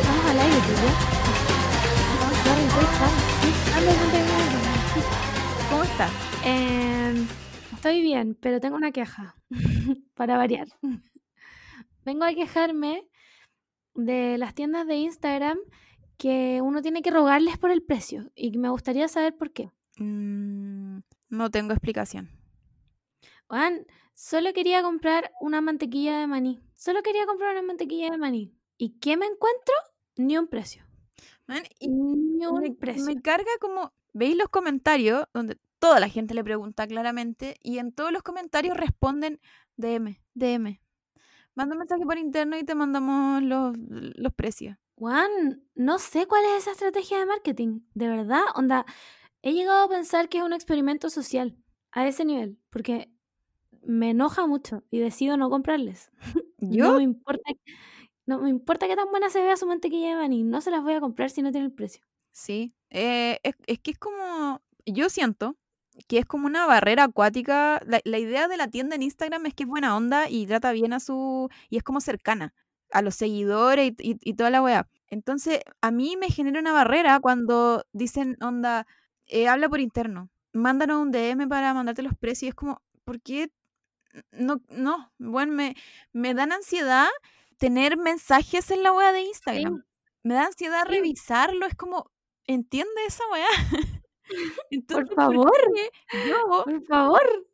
Estamos al aire. Estamos al aire, tú ya. ¿Cómo estás? Em, estoy bien, pero tengo una queja. Para variar. Vengo a quejarme de las tiendas de Instagram que uno tiene que rogarles por el precio. Y me gustaría saber por qué. Mm, no tengo explicación. Juan, solo quería comprar una mantequilla de maní. Solo quería comprar una mantequilla de maní. ¿Y qué me encuentro? Ni un precio. Man, y Ni un me, precio. me carga como, veis los comentarios donde toda la gente le pregunta claramente y en todos los comentarios responden DM, DM. Manda un mensaje por interno y te mandamos los, los precios. Juan, no sé cuál es esa estrategia de marketing. De verdad, onda, he llegado a pensar que es un experimento social a ese nivel, porque me enoja mucho y decido no comprarles. No me importa, no me importa que tan buena se vea su mantequilla de maní, no se las voy a comprar si no tiene el precio. sí, eh, es, es que es como, yo siento que es como una barrera acuática. La, la idea de la tienda en Instagram es que es buena onda y trata bien a su, y es como cercana a los seguidores y, y- y toda la weá. Entonces, a mí me genera una barrera cuando dicen, onda, eh, habla por interno, mándanos un DM para mandarte los precios. Y es como, ¿por qué? No, no, bueno, me, me dan ansiedad tener mensajes en la weá de Instagram. Me da ansiedad Sí. revisarlo, es como, ¿entiende esa? Entonces, ¿por favor. qué yo, Por favor.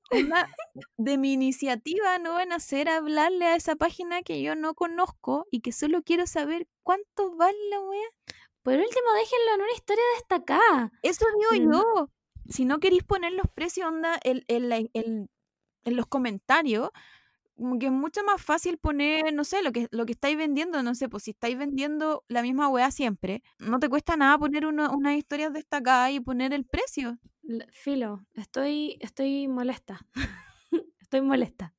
de mi iniciativa, no van a hacer hablarle a esa página que yo no conozco y que solo quiero saber cuánto vale la weá? Por último, déjenlo en una historia destacada. Eso digo No. yo. Si no queréis poner los precios, onda, el, el- el- el- en los comentarios, como que es mucho más fácil poner, no sé, lo que, lo que estáis vendiendo, no sé, pues si estáis vendiendo la misma weá siempre, no te cuesta nada poner uno- unas historias destacadas y poner el precio. Filo, estoy, estoy molesta. estoy molesta.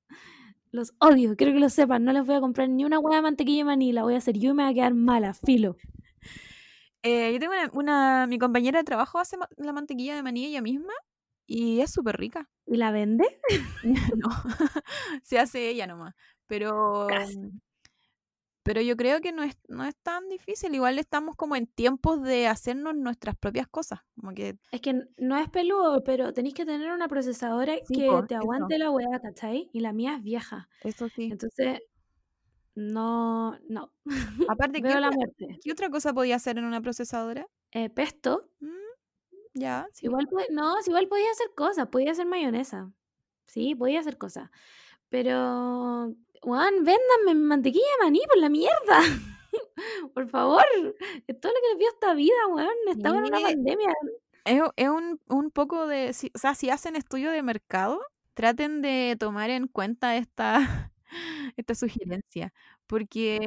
Los odio, quiero que lo sepan. No les voy a comprar ni una hueá de mantequilla de maní. La voy a hacer yo y me va a quedar mala. Filo. Eh, yo tengo una, una- mi compañera de trabajo hace la mantequilla de maní ella misma y es súper rica. ¿Y la vende? No, se hace ella nomás. Pero, Casi. pero yo creo que no es, no es tan difícil. Igual estamos como en tiempos de hacernos nuestras propias cosas. Como que Es que no es peludo, pero tenéis que tener una procesadora Sí, que te eso. aguante la hueá, ¿cachai? Y la mía es vieja. eso sí. Entonces, no, no. Aparte, ¿qué la muerte. qué otra cosa podía hacer en una procesadora? Eh, pesto. Mm, ya, sí. Igual, no, si igual podía hacer cosas, podía hacer mayonesa. Sí, podía hacer cosas. Pero, Juan, véndanme mi mantequilla de maní por la mierda. Por favor. Es todo lo que les dio esta vida, weón. Estamos en una pandemia. Es, es un, un poco de, si- o sea, si hacen estudio de mercado, traten de tomar en cuenta esta, esta sugerencia, porque,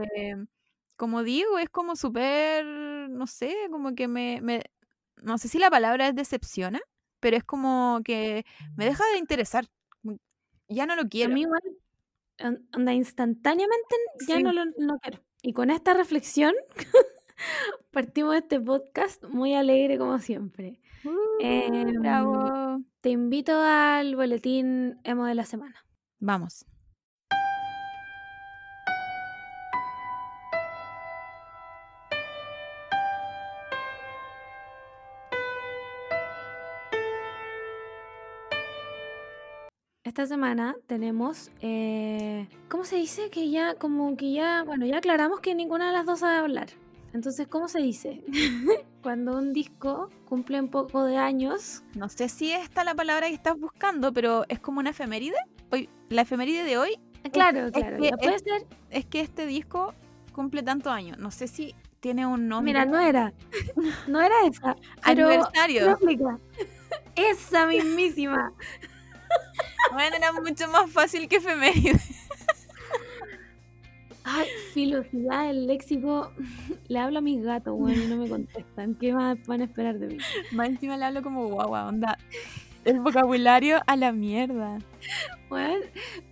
como digo, es como súper, no sé, como que me, me, no sé si la palabra es decepciona, pero es como que me deja de interesar, como ya no lo A quiero. mí igual, onda, instantáneamente ya Sí. no lo no quiero. Y con esta reflexión partimos este podcast muy alegre como siempre. Uh, Em, bravo. Te invito al boletín emo de la semana. Vamos. Esta semana tenemos, eh, ¿cómo se dice? Que ya, como que ya, bueno, ya aclaramos que ninguna de las dos sabe hablar. Entonces, ¿cómo se dice? Cuando un disco cumple un poco de años, No sé si esta la palabra que estás buscando, pero es como una efeméride. Hoy, la efeméride de hoy claro, es claro, que ya puede ser. es que este disco cumple tantos años. No sé si tiene un nombre. Mira, no era, no era esa, Aniversario. Esa mismísima. Bueno, era mucho más fácil que efeméride. Ay, filosidad, el léxico. Le hablo a mis gatos, bueno, y no me contestan. ¿Qué más van a esperar de mí? Más encima le hablo como guagua, onda. El vocabulario a la mierda. Bueno,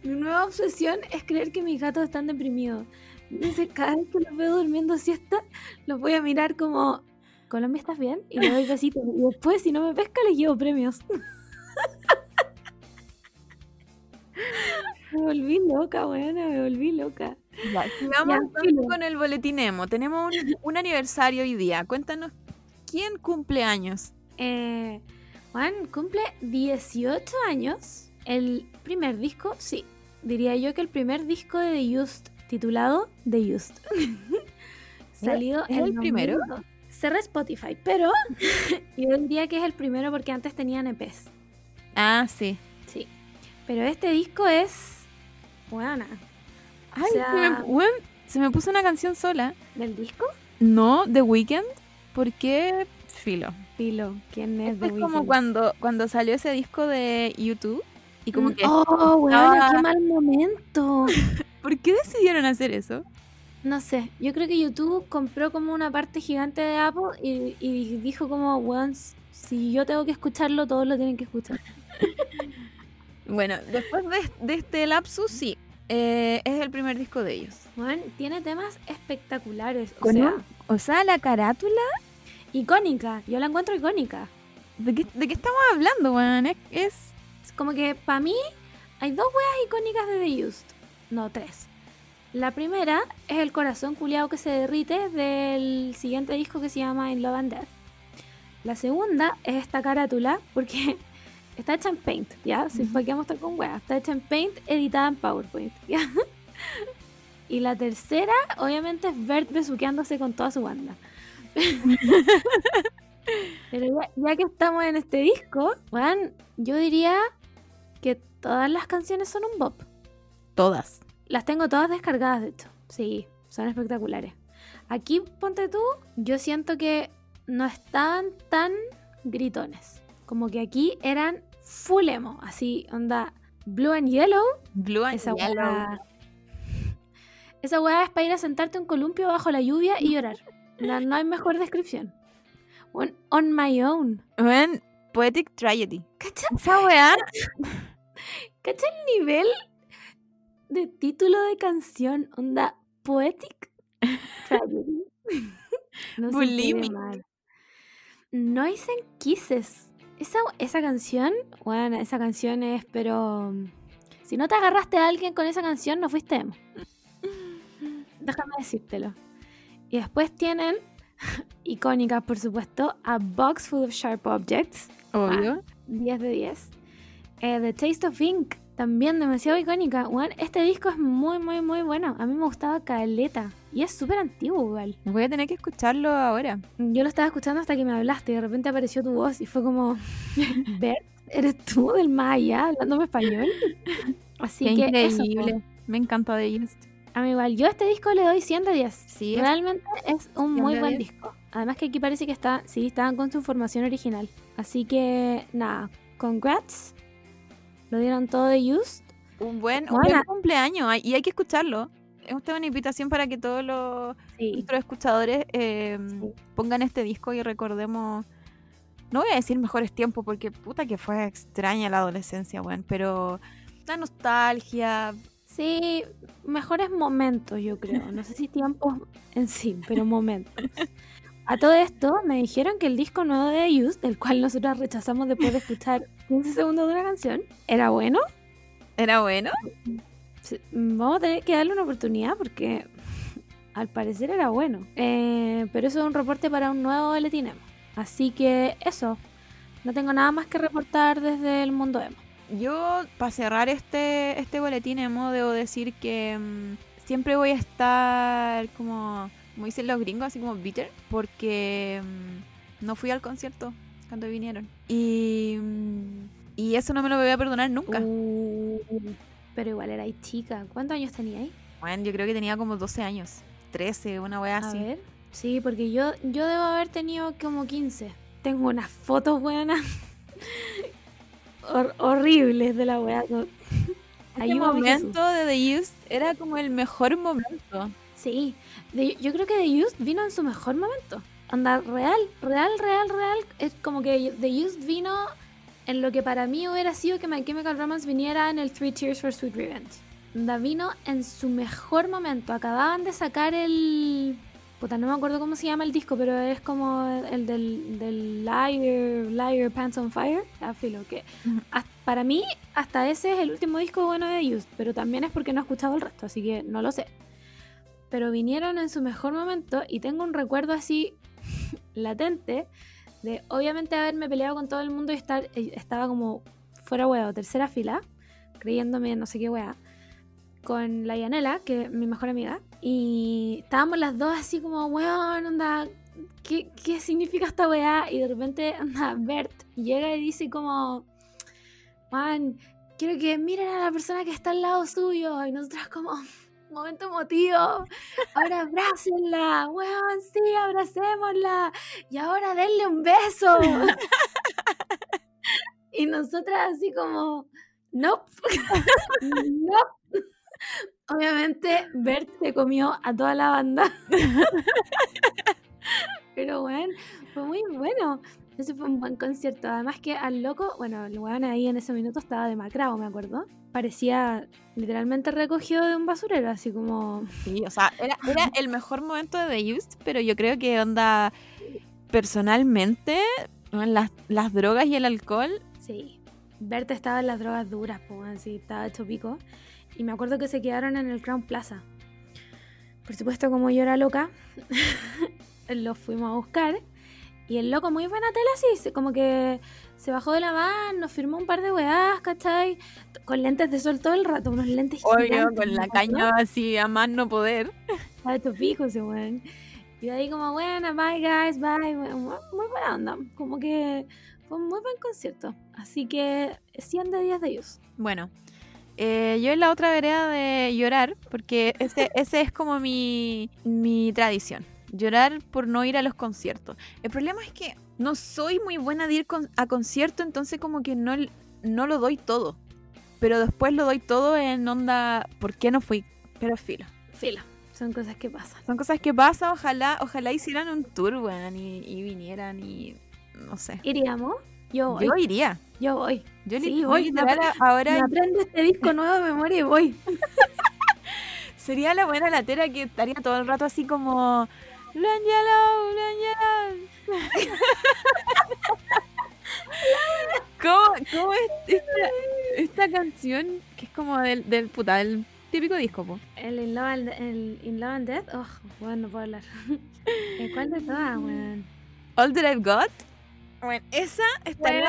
mi nueva obsesión es creer que mis gatos están deprimidos. Entonces, cada vez que los veo durmiendo siesta, los voy a mirar como, Colombia, ¿estás bien? Y le doy besitos. Y después, si no me pesca, les llevo premios. me volví loca, weona, me volví loca. Ya, Ya, filo. con el boletín emo. Tenemos un, un aniversario hoy día. Cuéntanos, ¿quién cumple años? Eh, Juan cumple 18 años. El primer disco, sí. Diría yo que el primer disco de The Used, titulado The Used. Salido ¿Es en el primero? 2002. Cerré Spotify, pero yo diría que es el primero porque antes tenían EPs. Ah, sí. Sí. Pero este disco es. Buena. Ay, sea- se, me, weón, se me puso una canción sola. ¿Del disco? No, The Weeknd. ¿Por qué? Filo. Pilo. ¿Quién es Esto The es como cuando, cuando salió ese disco de YouTube. Y como Mm, que. Oh, qué mal momento. ¿Por qué decidieron hacer eso? No sé, yo creo que YouTube compró como una parte gigante de Apple y, y dijo como, weón, si yo tengo que escucharlo, todos lo tienen que escuchar. Bueno, después de, de este lapsus, sí. Eh, es el primer disco de ellos. Weón, tiene temas espectaculares, o sea, un- O sea, la carátula. icónica, yo la encuentro icónica. ¿De qué, de qué estamos hablando, weón? Es, es- Es como que para mí hay dos weas icónicas de The Used, no tres. La primera es el corazón culiado que se derrite del siguiente disco que se llama In Love and Death. La segunda es esta carátula, porque está hecha en Paint, ¿ya? Si Ujú. para qué mostrar con weas. Está hecha en Paint, editada en PowerPoint, ¿ya? Y la tercera, obviamente, es Bert besuqueándose con toda su banda. Pero ya, ya que estamos en este disco, weón, yo diría que todas las canciones son un bop. todas. Las tengo todas descargadas, de hecho. Sí, son espectaculares. Aquí, ponte tú, yo siento que no estaban tan gritones. Como que aquí eran full emo, así, onda blue and yellow. Blue and Esa Yellow. weá. Esa weá es para ir a sentarte un columpio bajo la lluvia y llorar. No, no hay mejor descripción. On, on my own. Weón, Poetic Tragedy. ¿Cacha? Esa weá. ¿Cacha el nivel de título de canción? Onda poetic tragedy. no Bulimic. Noise and Kisses. Esa, esa canción, bueno, esa canción es, pero. Si no te agarraste a alguien con esa canción, no fuiste emo. Déjame decírtelo. Y después tienen, icónicas por supuesto, A Box Full of Sharp Objects. Obvio. 10 de 10. Eh, The Taste of Ink, también demasiado icónica. Weón, este disco es muy, muy, muy bueno. A mí me gustaba Caleta. Y es súper antiguo igual. Voy a tener que escucharlo ahora. Yo lo estaba escuchando hasta que me hablaste y de repente apareció tu voz y fue como, Bert, ¿eres tú del más allá hablándome español? Así Qué que increíble. Me encanta de ellos. a mí igual, yo a este disco le doy 100 de 10. Sí, Realmente es un 100 muy buen 10. disco. Además que aquí parece que está, sí, estaban con su información original. Así que, nada, congrats. Lo dieron todo de used. Un buen, un Buena. buen cumpleaños y hay que escucharlo. Es usted una invitación para que todos los Sí. nuestros escuchadores eh, Sí. pongan este disco y recordemos. No voy a decir mejores tiempos porque puta que fue extraña la adolescencia, weón. Pero la nostalgia. Sí, mejores momentos, yo creo. No sé si tiempos en sí, pero momentos. A todo esto, me dijeron que el disco nuevo de Used, del cual nosotros rechazamos después de escuchar 15 segundos de una canción, era bueno. Era bueno. Vamos a tener que darle una oportunidad porque al parecer era bueno. Eh, pero eso es un reporte para un nuevo boletín emo. Así que eso. No tengo nada más que reportar desde el mundo emo. Yo, para cerrar este, este boletín emo, debo decir que mm, siempre voy a estar como, como dicen los gringos, así como bitter, porque mm, no fui al concierto cuando vinieron. Y, mm, y eso no me lo voy a perdonar nunca. Uh, pero igual era ahí chica. ¿Cuántos años tenía ahí? Bueno, yo creo que tenía como 12 años, 13, una wea A así. ver. Sí, porque yo, yo debo haber tenido como 15. Tengo unas fotos buenas. Hor- horribles de la no. Ese Ayúdame, Jesús. momento de The Used era como el mejor momento. Sí, de- yo creo que The Used vino en su mejor momento. Anda, real, real, real, real. Es como que The Used vino en lo que para mí hubiera sido que My Chemical Romance viniera en el Three Tears for Sweet Revenge. Anda, vino en su mejor momento. Acababan de sacar el... Puta, no me acuerdo cómo se llama el disco, pero es como el del, del Liar, Liar Pants on Fire. Ah, filo, que hasta- para mí hasta ese es el último disco bueno de The Used, pero también es porque no he escuchado el resto, así que no lo sé. Pero vinieron en su mejor momento y tengo un recuerdo así latente de obviamente haberme peleado con todo el mundo y estar, eh, estaba como fuera huevo, tercera fila, creyéndome no sé qué wea, con la Yanela, que es mi mejor amiga, y estábamos las dos así como, weón, onda, ¿qué, ¿qué significa esta weá? Y de repente, anda, Bert llega y dice como, man, quiero que miren a la persona que está al lado suyo, y nosotras como, momento emotivo. Ahora abrácenla, weón, sí, abracémosla. Y ahora denle un beso. y nosotras así como, nope. nope. Obviamente, Bert se comió a toda la banda. Pero bueno, fue muy bueno. Ese fue un buen concierto. Además que al loco, bueno, el weón ahí en ese minuto estaba demacrado, me acuerdo. Parecía literalmente recogido de un basurero, así como... Sí, o sea, era, era el mejor momento de The Used, pero yo creo que onda, personalmente, las, las drogas y el alcohol... Sí, Berta estaba en las drogas duras, pues, así, estaba hecho pico. Y me acuerdo que se quedaron en el Crown Plaza. Por supuesto, como yo era loca, los fuimos a buscar y el loco, muy buena tela, así, como que se bajó de la van, nos firmó un par de weás, ¿cachai? Con lentes de sol todo el rato, unos lentes Obvio, con la caña así a más no poder. A estos pijos ese weón. Y ahí como, buena, bye guys, bye. Muy buena onda. Como que fue un muy buen concierto. Así que 100 de 10 de ellos. Bueno, eh, yo en la otra vereda de llorar, porque ese, ese es como mi, mi tradición llorar por no ir a los conciertos. El problema es que no soy muy buena de ir a conciertos, entonces como que no, no lo doy todo. Pero después lo doy todo en onda, ¿por qué no fui? Pero filo. Filo. Son cosas que pasan. Son cosas que pasan, ojalá, ojalá hicieran un tour, weón, y, vinieran y no sé. ¿Iríamos? Yo voy. Yo iría. Yo voy. Yo sí, voy. Ahora, ahora... Me aprendo este disco nuevo de memoria y voy. Sería la buena latera que estaría todo el rato así como Langelo, Langelo. ¿Cómo, ¿Cómo, es esta, esta, canción que es como del, del puta, el típico disco, po? El In Love and, el In Love and Death. Oh, bueno, no puedo hablar. ¿Cuál de todas, weón? All That I've Got. Bueno, esa está bueno,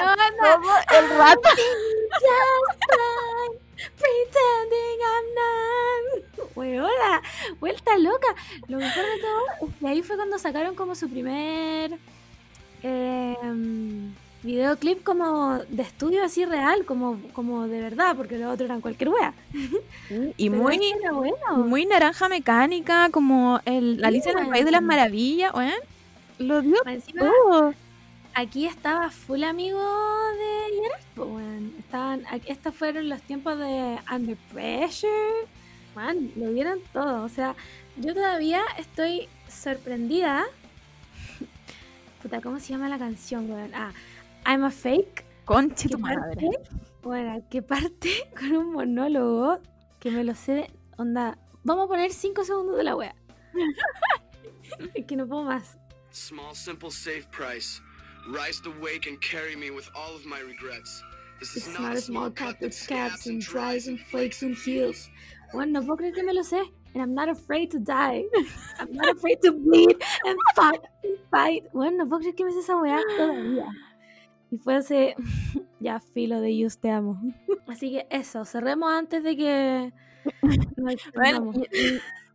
el rato. Pretending I'm not. Weona, vuelta loca. Lo mejor de todo es que ahí fue cuando sacaron como su primer eh, videoclip como de estudio así real, como, como de verdad, porque los otros eran cualquier wea. Y muy, muy naranja mecánica, como el, la Alicia en el País de las Maravillas, Lo dio todo aquí estaba full amigo de Gerard, Estaban, estos fueron los tiempos de Under Pressure. Man, lo vieron todo. O sea, yo todavía estoy sorprendida. Puta, ¿cómo se llama la canción, weón? Ah, I'm a Fake. Conche tu madre. Bueno, que parte con un monólogo que me lo sé de onda. Vamos a poner 5 segundos de la wea. es que no puedo más. Small, simple, safe price. Rise to wake and carry me with all of my regrets. This is not, a small cut that scabs and dries and flakes and heals. Bueno, no puedo creer que me lo sé. And I'm not afraid to die. I'm not afraid to bleed and fight and fight. Bueno, no puedo creer que me sé esa weá todavía. Y fue ese ya filo de Yus te amo. Así que eso, cerremos antes de que bueno,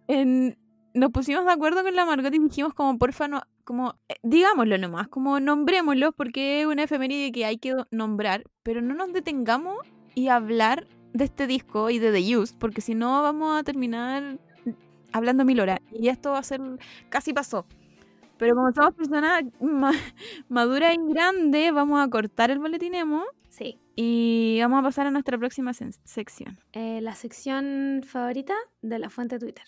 en, nos pusimos de acuerdo con la Margot y dijimos como porfa no como, eh, digámoslo nomás, como nombrémoslo porque es una efeméride que hay que nombrar, pero no nos detengamos y hablar de este disco y de The Used, porque si no vamos a terminar hablando mil horas. Y esto va a ser, casi pasó. Pero como somos personas maduras y grandes, vamos a cortar el boletinemo. Sí. Y vamos a pasar a nuestra próxima sección. Eh, la sección favorita de la fuente Twitter.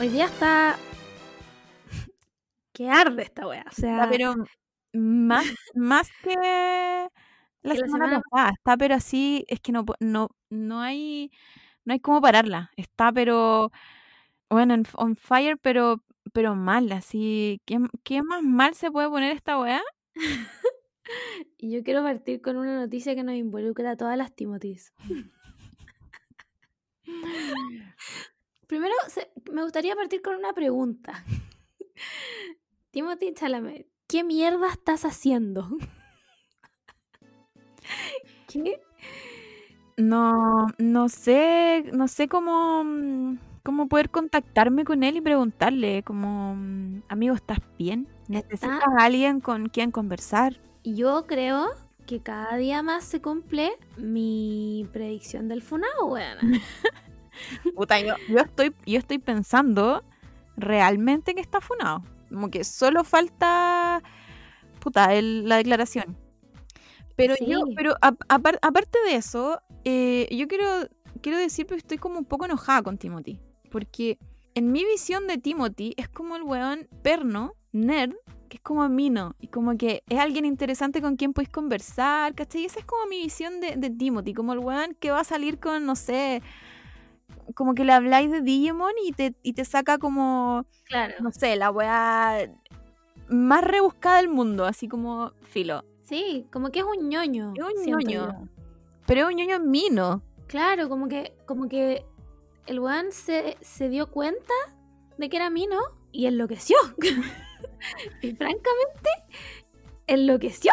Hoy día está. Que arde esta wea. O sea. pero más, más que la, semana, pasada. Está pero así. Es que no, no, no hay. No hay cómo pararla. Está pero. Bueno, on fire, pero, pero mal. Así. ¿qué, ¿Qué más mal se puede poner esta wea? Y yo quiero partir con una noticia que nos involucra a todas las Timothys. Primero, se- me gustaría partir con una pregunta. Timothy Chalamet, ¿qué mierda estás haciendo? ¿Qué? No, no sé, no sé cómo, mm, cómo poder contactarme con él y preguntarle, como, mm, amigo, ¿estás bien? ¿Necesitas a alguien con quien conversar? Yo creo que cada día más se cumple mi predicción del funado, weón. Puta, yo, yo estoy, yo estoy pensando realmente que está funado. Como que solo falta, puta, el- la declaración. Pero yo, pero a- apar- aparte de eso, eh, yo quiero, quiero decir que estoy como un poco enojada con Timothy. Porque en mi visión de Timothy es como el weón perno, nerd, que es como Mino. Y como que es alguien interesante con quien podéis conversar, ¿cachai? Esa es como mi visión de, de Timothy. Como el weón que va a salir con, no sé, como que le habláis de Digimon y te, y te saca como, Claro. no sé, la weá más rebuscada del mundo. Así como filo. Sí, como que es un ñoño. Es un ñoño. yo. Pero es un ñoño Mino. Claro, como que, como que el weón se, se dio cuenta de que era Mino y enloqueció. y francamente, enloqueció.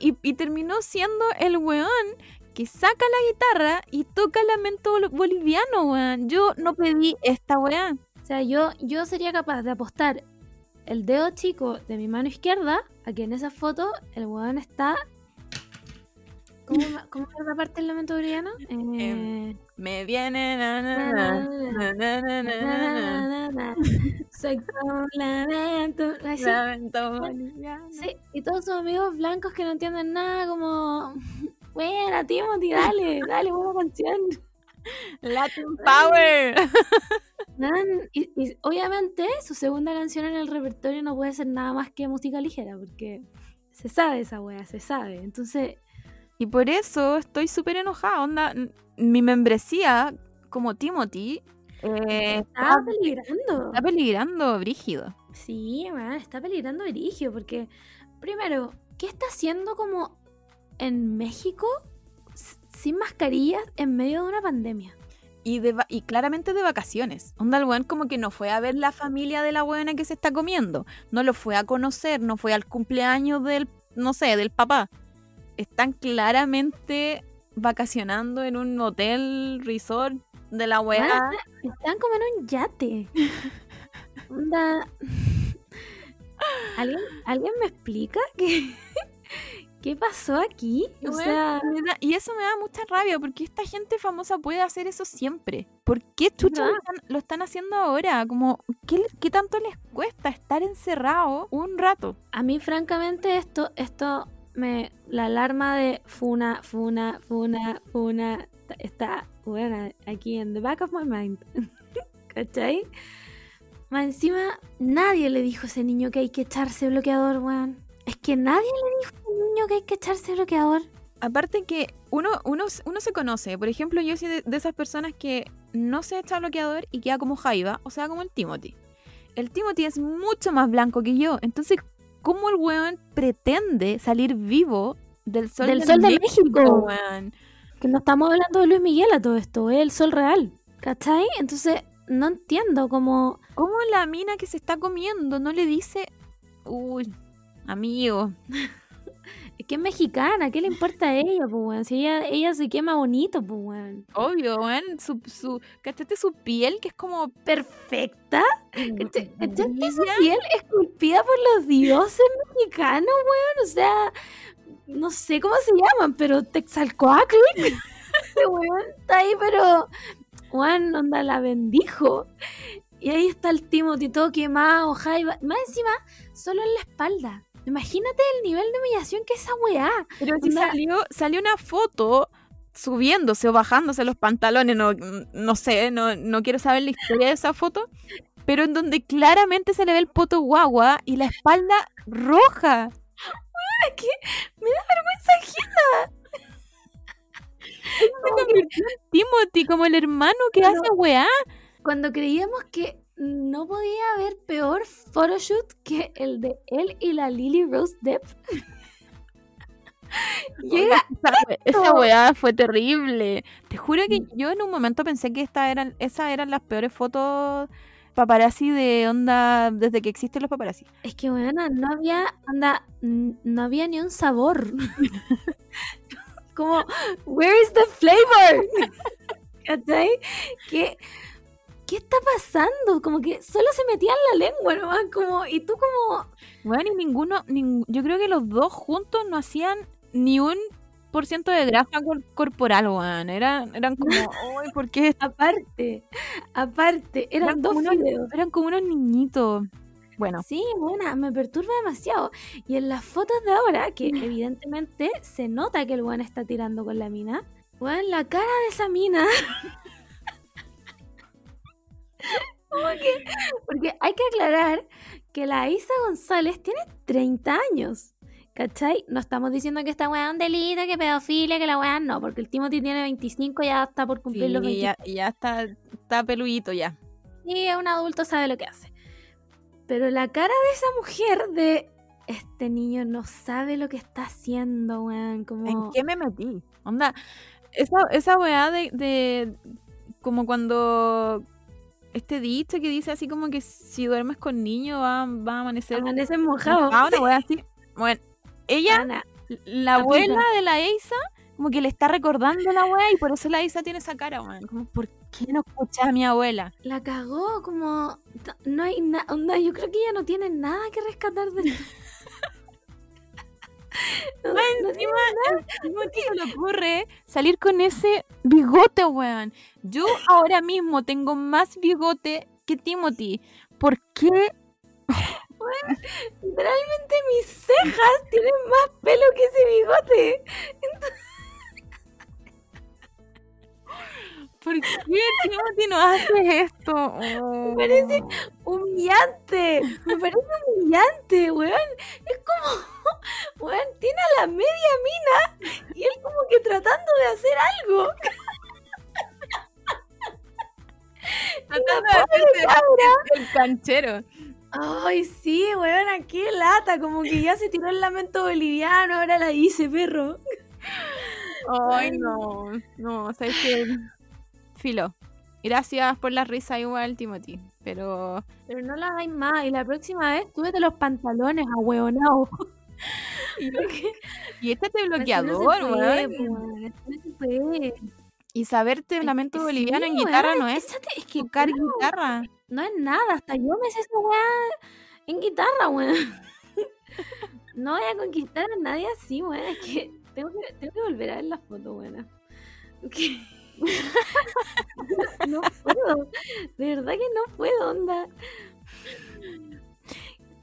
Y, y terminó siendo el weón que saca la guitarra y toca lamento boliviano, weón. Yo no pedí esta weá. O sea, yo, yo sería capaz de apostar el dedo chico de mi mano izquierda a que en esa foto el weón está. ¿Cómo, es la parte del lamento boliviano? Eh... Me viene na, na, Soy como lamento, lamento boliviano. Sí, y todos sus amigos blancos que no entienden nada, como. Buena, Timothy, dale, dale, buena canción. Latin Power. Man, y, y obviamente su segunda canción en el repertorio no puede ser nada más que música ligera, porque se sabe esa wea, se sabe. Entonces, Y por eso estoy súper enojada. Onda, mi membresía como Timothy eh, está está, peligrando. está peligrando brígido. Sí, man, está peligrando Erigio, porque primero, ¿qué está haciendo como en México sin mascarillas en medio de una pandemia? Y, de y claramente de vacaciones. Onda, el weón como que no fue a ver la familia de la buena que se está comiendo. No lo fue a conocer, no fue al cumpleaños del, no sé, del papá. Están claramente vacacionando en un hotel, resort de la weá. Están como en un yate. Onda. ¿Alguien, ¿Alguien me explica qué, qué pasó aquí? O sea, da- y eso me da mucha rabia porque esta gente famosa puede hacer eso siempre. ¿Por qué chucha lo están, lo están haciendo ahora? Como, ¿qué, le- ¿qué tanto les cuesta estar encerrado un rato? a mí francamente esto, esto me. La alarma de funa, funa, funa, funa está buena aquí en the back of my mind. ¿Cachai? Más encima, nadie le dijo a ese niño que hay que echarse bloqueador, weón. Es que nadie le dijo a un niño que hay que echarse bloqueador. Aparte que uno, uno, uno se conoce. Por ejemplo, yo soy de, de esas personas que no se echa bloqueador y queda como Jaiba, o sea, como el Timothy. El Timothy es mucho más blanco que yo. Entonces, ¿cómo el weón pretende salir vivo del sol Del de sol de México, México. weón? Que no estamos hablando de Luis Miguel a todo esto, es el sol real. ¿Cachai? Entonces, no entiendo cómo. ¿Cómo la mina que se está comiendo no le dice, uy, amigo? Es que es mexicana, ¿qué le importa a ella, pues, weón? Si ella, ella se quema bonito, pues, weón. Obvio, weón, su, su, ¿cachaste su piel que es como Perfecta. ¿Cachaste brilla? su piel esculpida por los dioses mexicanos, weón? O sea, no sé cómo se llaman, pero Texalcoatl. Este weón está ahí, pero. Weón, onda, la bendijo. Y ahí está el Timothy todo quemado, Jaiba. Más encima, solo en la espalda. Imagínate el nivel de humillación que esa weá. Pero si Onda- salió, salió una foto subiéndose o bajándose los pantalones, no, no sé, no, no quiero saber la historia de esa foto, pero en donde claramente se le ve el poto guagua y la espalda roja. Me da vergüenza ajena. Se convirtió en Timothy como el hermano que hace weá. Cuando creíamos que no podía haber peor photoshoot que el de él y la Lily Rose Depp. llega Esa, weá fue terrible. Te juro que Mm. yo en un momento pensé que esta eran, esas eran las peores fotos paparazzi de onda desde que existen los paparazzi. Es que, bueno, no había, anda, n- no había ni un sabor. Como, where is the flavor? ¿Cachai? ¿Qué, ¿Qué está pasando? Como que solo se metía en la lengua nomás, como, y tú como, Bueno, y ninguno, nin- yo creo que los dos juntos no hacían ni un por ciento de grasa cor- corporal, weón. Eran, eran como, uy, ¿por qué? aparte, aparte, eran Eran dos unos-. Eran como unos niñitos. Bueno, Sí, buena, me perturba demasiado. Y en las fotos de ahora, que evidentemente se nota que el weón está tirando con la mina, weón, la cara de esa mina. Que- porque hay que aclarar que la Isa González tiene 30 años. ¿Cachai? No estamos diciendo que esta weá es un delito, que pedofilia, que la weá no, porque el Timothy tiene 25 ya está por cumplir los sí, 20. ya, ya está, está peludito ya. Sí, es un adulto, sabe lo que hace. Pero la cara de esa mujer de este niño no sabe lo que está haciendo, weón. Como... ¿En qué me metí? Onda, esa, esa weá de, de como cuando este dicho que dice así como que si duermes con niño va, va a amanecer Amanece mojado. mojado, weá así. Bueno, ella, Ana, la abuela de la Eisa, como que le está recordando la weá y por eso la Eisa tiene esa cara, weón. Como, ¿por qué no escuchas a mi abuela? la cagó, como. No hay nada. Yo creo que ella no tiene nada que rescatar de. No, no encima, encima se le ocurre salir con ese bigote, weón. Yo ahora mismo tengo más bigote que Timothy. ¿Por qué? Literalmente mis cejas tienen más pelo que ese bigote. ¿Por qué Timothy no hace esto? Oh. parece- Humillante. Me parece humillante, weón. Es como. Weón, tiene a la media mina y él como que tratando de hacer algo. Tratando de hacerse el canchero. Ay, sí, weón, qué lata. Como que ya se tiró el lamento boliviano, ahora la hice, perro. Ay, no. No, sabes que. Filo. Gracias por la risa igual, Timothy. Pero. Pero no la hagáis más. Y la próxima vez túvete los pantalones, ahueonao. Y este te Así no se bloqueador, puede, weón. no puede. Y saberte lamento Sí, boliviano en weón, guitarra no es es que tocar no, guitarra. no es nada. Hasta yo me sé esa weá en guitarra, weón. No voy a conquistar a nadie así, weón. Es que tengo que, tengo que volver a ver la foto, weón. No puedo. De verdad que no puedo, onda.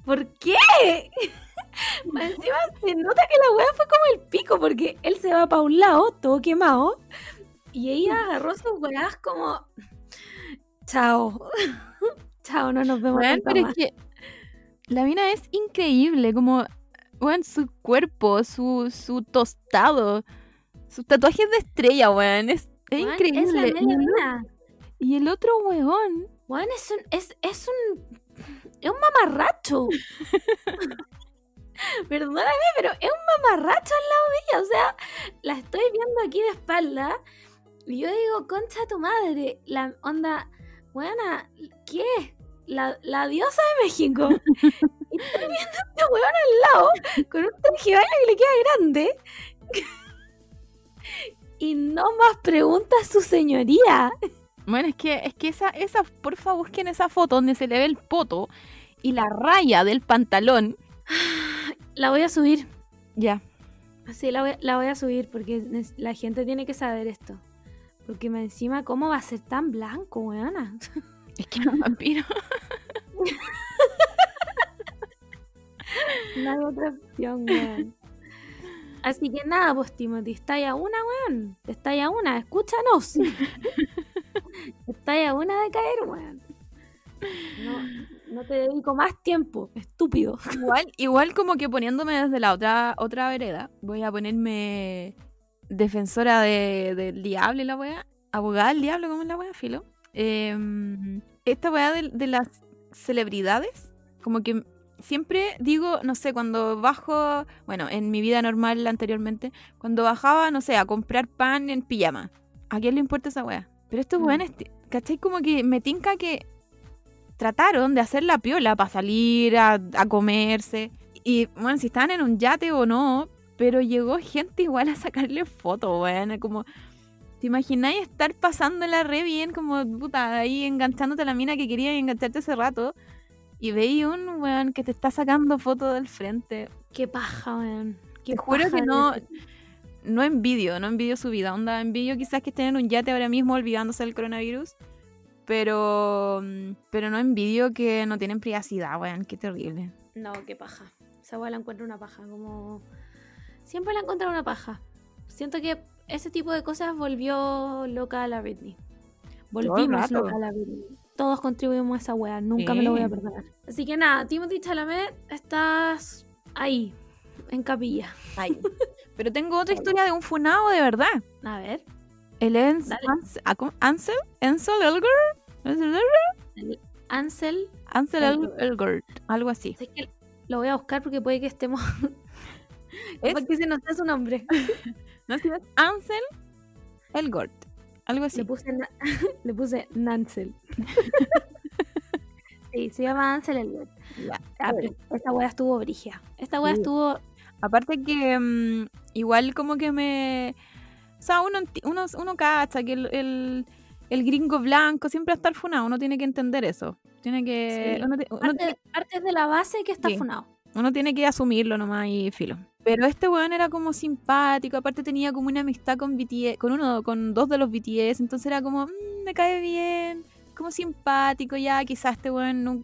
¿Por qué? Encima se nota que la weá fue como el pico, porque él se va para un lado, todo quemado, y ella agarró sus weás como. Chao. Chao, no nos vemos pero más. es que la mina es increíble, como, weón, su cuerpo, su, su tostado, sus tatuajes de estrella, weón, es, es increíble. Es la y, media el, mina. y el otro weón, Weón, es un. Es, es un. Es un mamarracho. Perdóname, pero es un mamarracho al lado de ella. O sea, la estoy viendo aquí de espalda. Y yo digo, concha tu madre. La onda. Buena, ¿qué? La, la diosa de México. Y estoy viendo a este weón al lado con un traje que le queda grande. Y no más preguntas su señoría. Bueno, es que, es que esa, esa, porfa, busquen esa foto donde se le ve el poto y la raya del pantalón. La voy a subir. Ya, Sí, la voy, la voy a subir porque la gente tiene que saber esto. Porque me encima, ¿cómo va a ser tan blanco, weona? es que era un vampiro. No hay otra opción, weón. Así que nada, pues Timothy, está ya una, weón. Está ya una, escúchanos. está ya una de caer, weón. No, no te dedico más tiempo, estúpido. Igual, igual como que poniéndome desde la otra, otra vereda, voy a ponerme defensora de- del diablo y la wea, abogada del diablo, como es la wea, filo. Em, esta de, de las celebridades, como que siempre digo, no sé, cuando bajo, bueno, en mi vida normal anteriormente, cuando bajaba, no sé, a comprar pan en pijama. ¿A quién le importa esa wea? Pero estos Mm. weones, ¿cachai? Como que me tinca que trataron de hacer la piola para salir a, a comerse. Y bueno, si estaban en un yate o no, pero llegó gente igual a sacarle fotos, weón. Como, ¿te imagináis estar pasándola re bien, como puta, ahí enganchándote a la mina que quería engancharte hace rato? Y veí un weón que te está sacando fotos del frente. Qué paja, weón. Qué Te juro paja que no- No envidio, no envidio su vida. Onda, envidio quizás que estén en un yate ahora mismo olvidándose del coronavirus. Pero, mm, pero no envidio que no tienen privacidad, weón. Qué terrible. No, qué paja. Esa weá la encuentro una paja. Como. Siempre la encuentro una paja. Siento que ese tipo de cosas volvió loca a la Britney. Volvimos loca a la Britney. Todos contribuimos a esa weá. Nunca me lo voy a perdonar. Así que nada, Timothy Chalamet, estás ahí, en capilla. Ay. Pero tengo otra historia de un funado de verdad. A ver, El Ens- Dale. Ans- ah. Ansel, Ansel Elgort, Ansel Ansel. Ansel El- Elgort. Elgort, algo así. Es que lo voy a buscar porque puede que estemos. Es- Porque se nos da su nombre. ¿No es cierto? Ansel Elgort, algo así. Le puse, na- le puse Nansel. sí, se llama Ansel Elgort. Ya. Ah, pero esta weá estuvo brigia. Esta weá Sí. estuvo. Aparte que mm, igual como que me... O sea, uno, uno, uno cacha que el, el, el gringo blanco siempre estar funado. Uno tiene que entender eso. Tiene que... Sí. Uno, ti- uno Parte, tiene, parte de la base que está Sí. funado. Uno tiene que asumirlo nomás y filo. Pero este weón era como simpático. Aparte tenía como una amistad con BTS, con uno, con dos de los BTS. Entonces era como, "Mm, me cae bien. Como simpático ya. Quizás este weón no,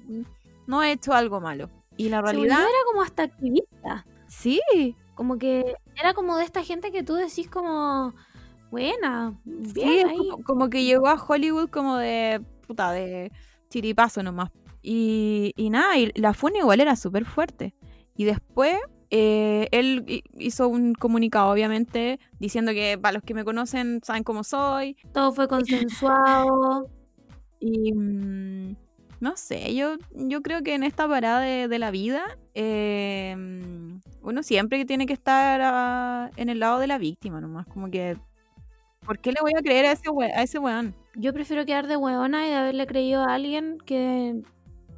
no ha hecho algo malo. Y la realidad... era como hasta activista. Sí. Como que era como de esta gente que tú decís como. Buena, Sí, bien ahí. como, como que llegó a Hollywood como de puta, de chiripazo nomás. Y, y nada, y la funa igual era súper fuerte. Y después eh, él hi- hizo un comunicado, obviamente, diciendo que para los que me conocen saben cómo soy. Todo fue consensuado. Y mm, no sé, yo, yo creo que en esta parada de, de la vida, eh, uno siempre tiene que estar ah, en el lado de la víctima nomás. Como que, ¿por qué le voy a creer a ese, we- a ese weón? Yo prefiero quedar de hueona y de haberle creído a alguien que,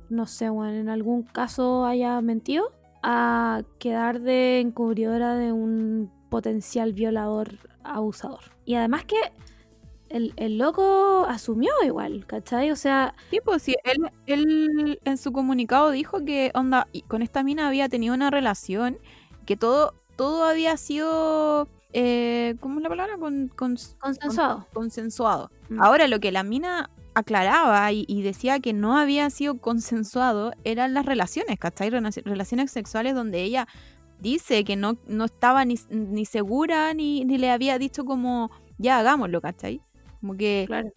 no sé, bueno, en algún caso haya mentido, a quedar de encubridora de un potencial violador abusador. Y además que el, el loco asumió igual, ¿cachai? O sea, Sí, pues sí, él, él en su comunicado dijo que onda, con esta mina había tenido una relación, que todo, todo había sido, eh, ¿cómo es la palabra? Con, con- consensuado. consensuado. Mm. Ahora lo que la mina aclaraba y, y decía que no había sido consensuado eran las relaciones, ¿cachai? Relaci- Relaciones sexuales donde ella dice que no, no estaba ni, ni segura ni, ni le había dicho como, ya hagámoslo, ¿cachai? Como que Claro.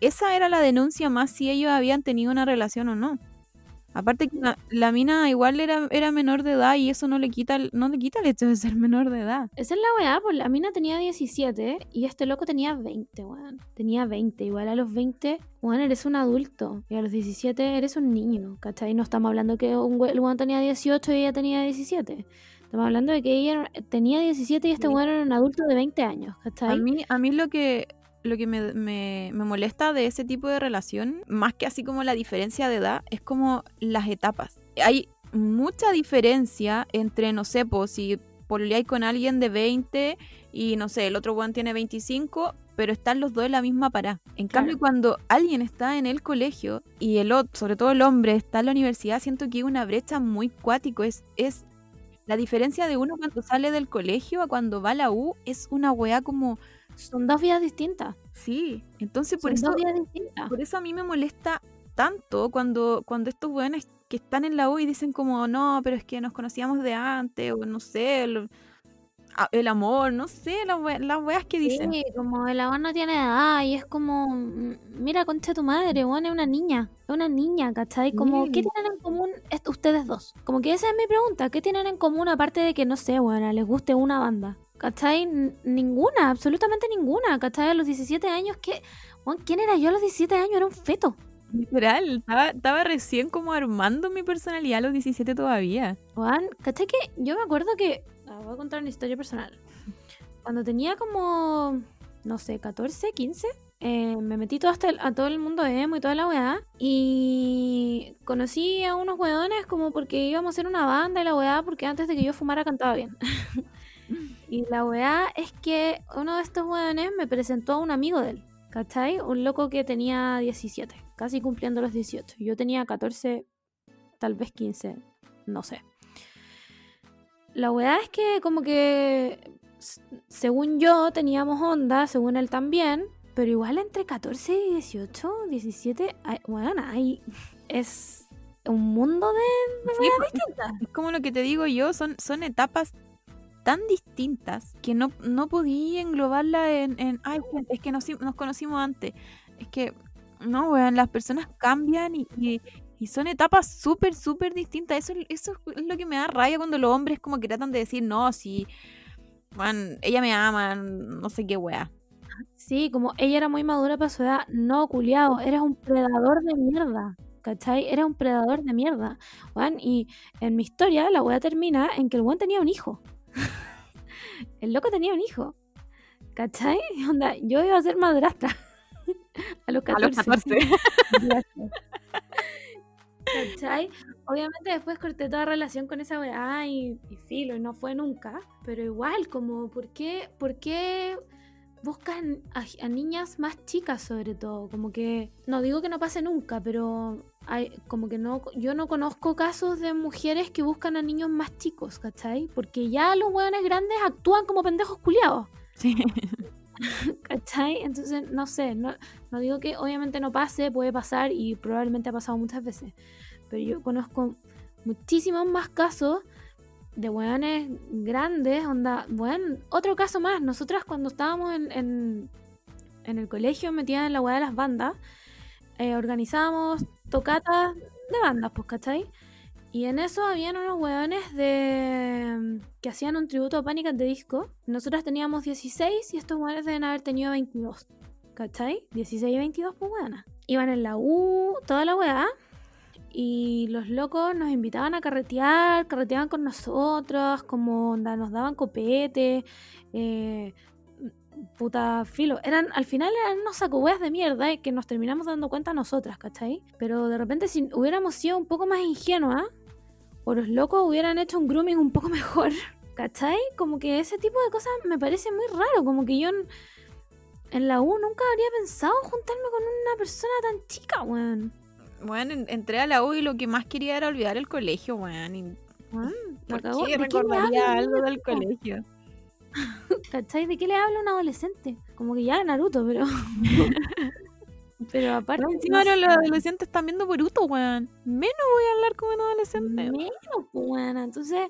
esa era la denuncia más si ellos habían tenido una relación o no. Aparte que la, la mina igual era, era menor de edad y eso no le quita el- no le quita el hecho de ser menor de edad. Esa es la weá, pues la mina tenía 17 y este loco tenía 20, weón. Tenía 20, igual a los 20, weón, eres un adulto. Y a los 17 eres un niño, ¿cachai? No estamos hablando que un we- el weón tenía 18 y ella tenía 17. Estamos hablando de que ella tenía 17 y este weón era un adulto de 20 años, A ¿cachai? mí, a mí lo que, lo que me, me- me molesta de ese tipo de relación, más que así como la diferencia de edad, es como las etapas. Hay mucha diferencia entre, no sé, pues si pololeáis con alguien de 20 y, no sé, el otro weón tiene 25, pero están los dos en la misma parada. En Claro. cambio, cuando alguien está en el colegio y el otro, sobre todo el hombre, está en la universidad, siento que hay una brecha muy cuático. Es, es la diferencia de uno cuando sale del colegio a cuando va a la U es una weá como Son dos vidas distintas. Sí, entonces por Son eso, dos vidas distintas. por eso a mí me molesta tanto cuando, cuando estos weones que están en la U y dicen como, no, pero es que nos conocíamos de antes, o no sé, el, amor, no sé, las, we- las weas que dicen. Sí, como el amor no tiene edad y es como, mm, mira, concha tu madre, weón, es una niña, es una niña, ¿cachai? Como, ¿qué tienen en común ustedes dos? Como que esa es mi pregunta, ¿qué tienen en común aparte de que, no sé, weón, les guste una banda? ¿Cachai? Ninguna, absolutamente ninguna, ¿cachai? A los 17 años, ¿qué? ¿quién era yo a los 17 años? Era un feto. Literal, estaba, estaba recién como armando mi personalidad a los 17 todavía. Juan, ¿cachai que yo me acuerdo que... ah, voy a contar una historia personal. Cuando tenía como, no sé, 14, 15, eh, me metí todo hasta el- a todo el mundo emo y toda la weá. Y conocí a unos weones como porque íbamos a hacer una banda y la weá, porque antes de que yo fumara cantaba bien. y la weá es que uno de estos weones me presentó a un amigo de él, ¿cachai? Un loco que tenía 17, casi cumpliendo los 18. Yo tenía 14, tal vez 15, no sé. La weá es que como que, según yo, teníamos onda, según él también, pero igual entre 14 y 18, 17, hay, bueno, hay, es un mundo de... Sí, pues, es como lo que te digo yo, son, son etapas tan distintas que no, no podía englobarla en, en ay, es que nos, nos conocimos antes. Es que, no, weón, las personas cambian y, y, son etapas súper, súper distintas. Eso, eso es lo que me da rabia cuando los hombres como que tratan de decir, no, si, weón, ella me ama, no sé qué weá. Sí, como ella era muy madura para su edad, no, culiao, eres un predador de mierda. ¿Cachai? Eres un predador de mierda. Weón, y en mi historia, la weá termina en que el weón tenía un hijo. el loco tenía un hijo. ¿Cachai? Onda, yo iba a ser madrastra. a los 14. A los 14. Gracias. ¿Cachai? Obviamente después corté toda relación con esa weá y, y filo, y no fue nunca. Pero igual, como, ¿por qué, por qué buscan a, a niñas más chicas sobre todo? Como que, no digo que no pase nunca, pero hay, como que no, yo no conozco casos de mujeres que buscan a niños más chicos, ¿cachai? Porque ya los weones grandes actúan como pendejos culiados. Sí. ¿Cachai? Entonces, no sé, no, no digo que obviamente no pase, puede pasar y probablemente ha pasado muchas veces. Pero yo conozco muchísimos más casos de weones grandes, onda, bueno, otro caso más, nosotras cuando estábamos en, en, en el colegio metidas en la weá de las bandas, eh, organizábamos tocatas de bandas, pues, ¿cachai? Y en eso habían unos weones de que hacían un tributo a Pánicas de disco. Nosotras teníamos 16 y estos weones deben haber tenido 22. ¿Cachai? 16 y 22, pues weonas. Iban en la U, toda la weá. Y los locos nos invitaban a carretear, carreteaban con nosotros, como onda, nos daban copete, eh, puta filo. Eran, al final eran unos sacubeas de mierda eh, que nos terminamos dando cuenta nosotras, ¿cachai? Pero de repente si hubiéramos sido un poco más ingenuas, o los locos hubieran hecho un grooming un poco mejor, ¿cachai? Como que ese tipo de cosas me parece muy raro, como que yo en, en la U nunca habría pensado juntarme con una persona tan chica, weón. Bueno, en- entré a la U y lo que más quería era olvidar el colegio, weón. Weón, la ¿Por qué ¿De qué le recordaría algo del colegio? ¿Cachai? ¿De qué le habla un adolescente? Como que ya Naruto, pero. pero aparte. Encima no ahora los adolescentes están viendo Boruto, weón. Menos voy a hablar como un adolescente. Menos, pues, weona. Entonces,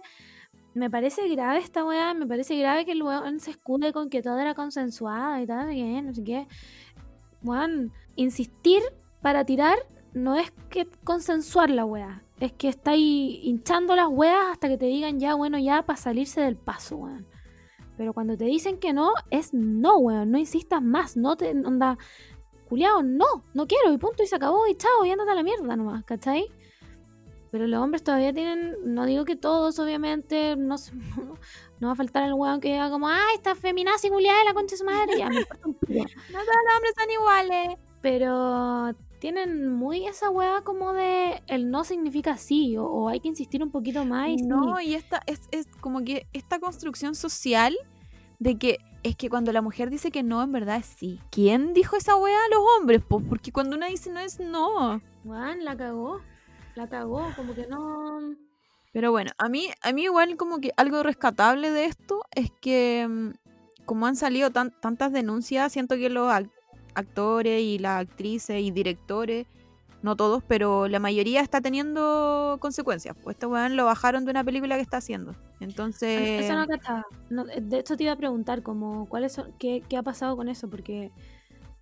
me parece grave esta weá. Me parece grave que el weón se escude con que todo era consensuado y tal, que no sé qué. Weón, insistir para tirar no es que consensuar la weá. Es que estáis hinchando las weas hasta que te digan ya, bueno, ya para salirse del paso, weón. Pero cuando te dicen que no, es no, weón. No insistas más. No te. Onda. Culiao, no, no quiero. Y punto. Y se acabó. Y chao. Y ándate a la mierda nomás, ¿cachai? Pero los hombres todavía tienen. No digo que todos, obviamente. No, se- no va a faltar el weón que diga como. ¡Ay, esta feminazi culiada de la concha de su madre! Ya me importa un pico. No todos los hombres son iguales. Pero tienen muy esa weá como de. El no significa sí. O, o hay que insistir un poquito más. Y sí. No, y esta es, es como que esta construcción social de que es que cuando la mujer dice que no, en verdad es sí. ¿Quién dijo esa weá? Los hombres, pues, porque cuando una dice no es no. Weón, la cagó. La cagó. Como que no. Pero bueno, a mí, a mí igual como que algo rescatable de esto es que mm, como han salido tan- tantas denuncias, siento que los actores y las actrices y directores, no todos, pero la mayoría está teniendo consecuencias. Pues este weón lo bajaron de una película que está haciendo. Entonces... Eso no. No, de hecho te iba a preguntar como cuáles son, qué, qué ha pasado con eso, porque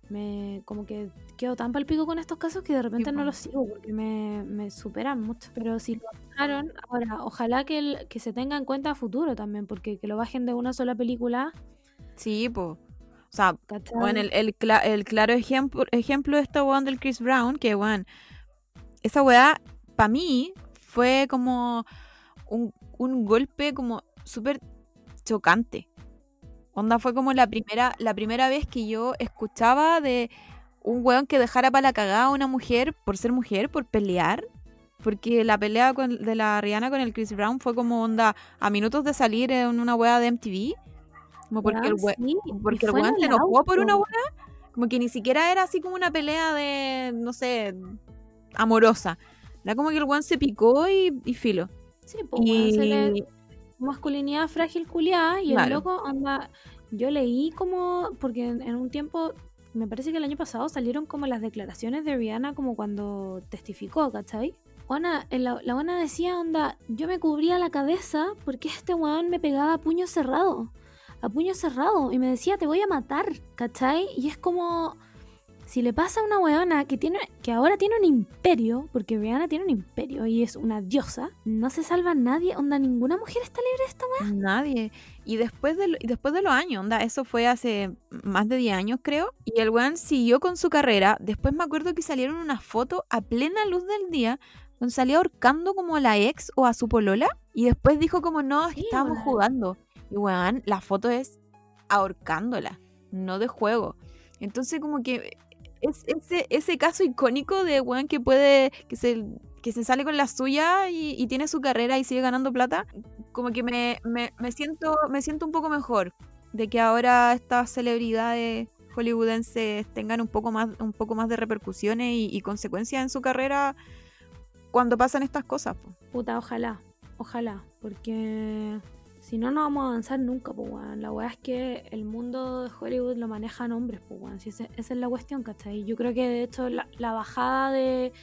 me como que quedo tan palpico con estos casos que de repente no los sigo porque me, me superan mucho. Pero si lo bajaron, ahora ojalá que, el- que se tenga en cuenta a futuro también, porque que lo bajen de una sola película. Sí, pues. O sea, bueno, el, el, cla- el claro ejemplo, ejemplo de esta weón del Chris Brown, que weón, esa weá, para mí, fue como un, un golpe como súper chocante. Onda fue como la primera, la primera vez que yo escuchaba de un weón que dejara para la cagada a una mujer por ser mujer, por pelear. Porque la pelea con- de la Rihanna con el Chris Brown fue como onda a minutos de salir en una weá de MTV. Como porque el, sí, porque el weón se el enojó por una weá. Como que ni siquiera era así como una pelea de, no sé, amorosa. Era como que el weón se picó y, y filo. Sí, pues, weón, se le- masculinidad frágil culiada y el Claro. loco anda yo leí como porque en, en un tiempo me parece que el año pasado salieron como las declaraciones de Rihanna como cuando testificó, ¿cachai? Ona, la, la buena decía, onda, yo me cubría la cabeza porque este weón me pegaba a puño cerrado, a puño cerrado, y me decía, te voy a matar, ¿cachai? Y es como, si le pasa a una weona que, tiene, que ahora tiene un imperio, porque Rihanna tiene un imperio y es una diosa, no se salva nadie, onda, ninguna mujer está libre de esta weá. nadie. Y después de, después de los años, onda, eso fue hace más de 10 años, creo. Y el weón siguió con su carrera. Después me acuerdo que salieron unas fotos a plena luz del día, donde salía ahorcando como a la ex o a su polola. Y después dijo como, no, Sí, estábamos jugando. Y weón, la foto es ahorcándola, no de juego. Entonces como que es ese, caso icónico de weón que puede, que se, que se sale con la suya y, tiene su carrera y sigue ganando plata, como que me, me, me siento, me siento un poco mejor de que ahora estas celebridades hollywoodenses tengan un poco más, un poco más de repercusiones y, consecuencias en su carrera cuando pasan estas cosas. Puta, ojalá, ojalá, porque si no, no vamos a avanzar nunca, pues, weón. La weá es que el mundo de Hollywood lo manejan hombres, pues, weón. Si ese- esa es la cuestión, ¿cachai? Yo creo que de hecho la, bajada de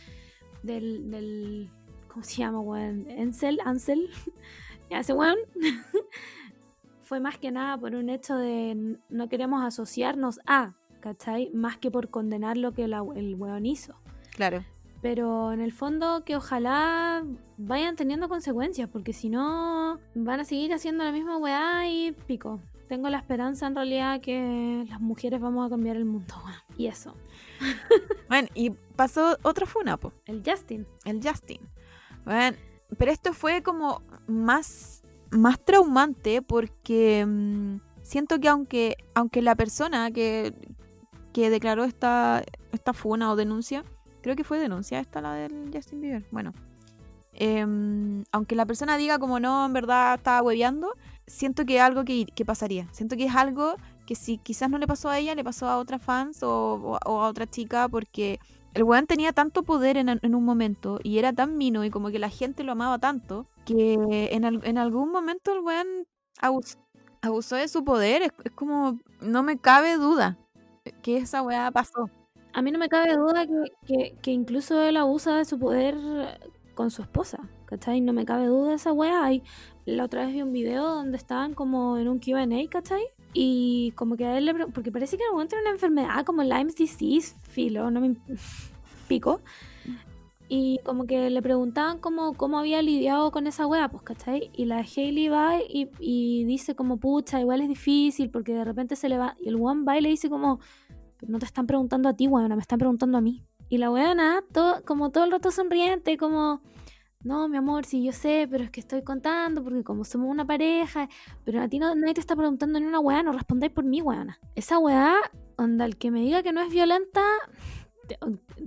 del, del. ¿Cómo se llama, weón? Ansel, Ansel, ya ese weón. fue más que nada por un hecho de no queremos asociarnos a, ¿cachai? Más que por condenar lo que el weón hizo. Claro. Pero en el fondo que ojalá vayan teniendo consecuencias, porque si no van a seguir haciendo la misma weá y pico. Tengo la esperanza en realidad que las mujeres vamos a cambiar el mundo. Y eso. Bueno, y pasó otra funa, po. El Justin. el Justin. Bueno, pero esto fue como más, más traumante porque mm, siento que aunque, aunque la persona que, que declaró esta, esta funa o denuncia, creo que fue denuncia esta la del Justin Bieber, bueno, em, aunque la persona diga como no, en verdad estaba hueveando, siento que es algo que, que pasaría, siento que es algo que si quizás no le pasó a ella, le pasó a otras fans o, a otra chica porque el weón tenía tanto poder en, un momento y era tan mino y como que la gente lo amaba tanto que en, al- en algún momento el weón abus- abusó de su poder. Es, es como, no me cabe duda que esa weá pasó. A mí no me cabe duda que, que- incluso él abusa de su poder con su esposa, ¿cachai? No me cabe duda de esa weá. La otra vez vi un video donde estaban como en un QA, ¿cachai? Y como que a él le... Porque parece que weón tiene una enfermedad como Lyme's disease, filo, no me... pico. Y como que le preguntaban como cómo había lidiado con esa wea, pues, ¿cachai? Y la Hailey va y, y dice como, pucha, igual es difícil porque de repente se le va... Y el weón va y le dice como, no te están preguntando a ti, weona, me están preguntando a mí. Y la weona, como todo el rato sonriente, como, no, mi amor, sí, yo sé, pero es que estoy contando porque como somos una pareja, pero a ti no, nadie te está preguntando ni una weá, no respondáis por mí, weona. Esa weá, onda, el que me diga que no es violenta,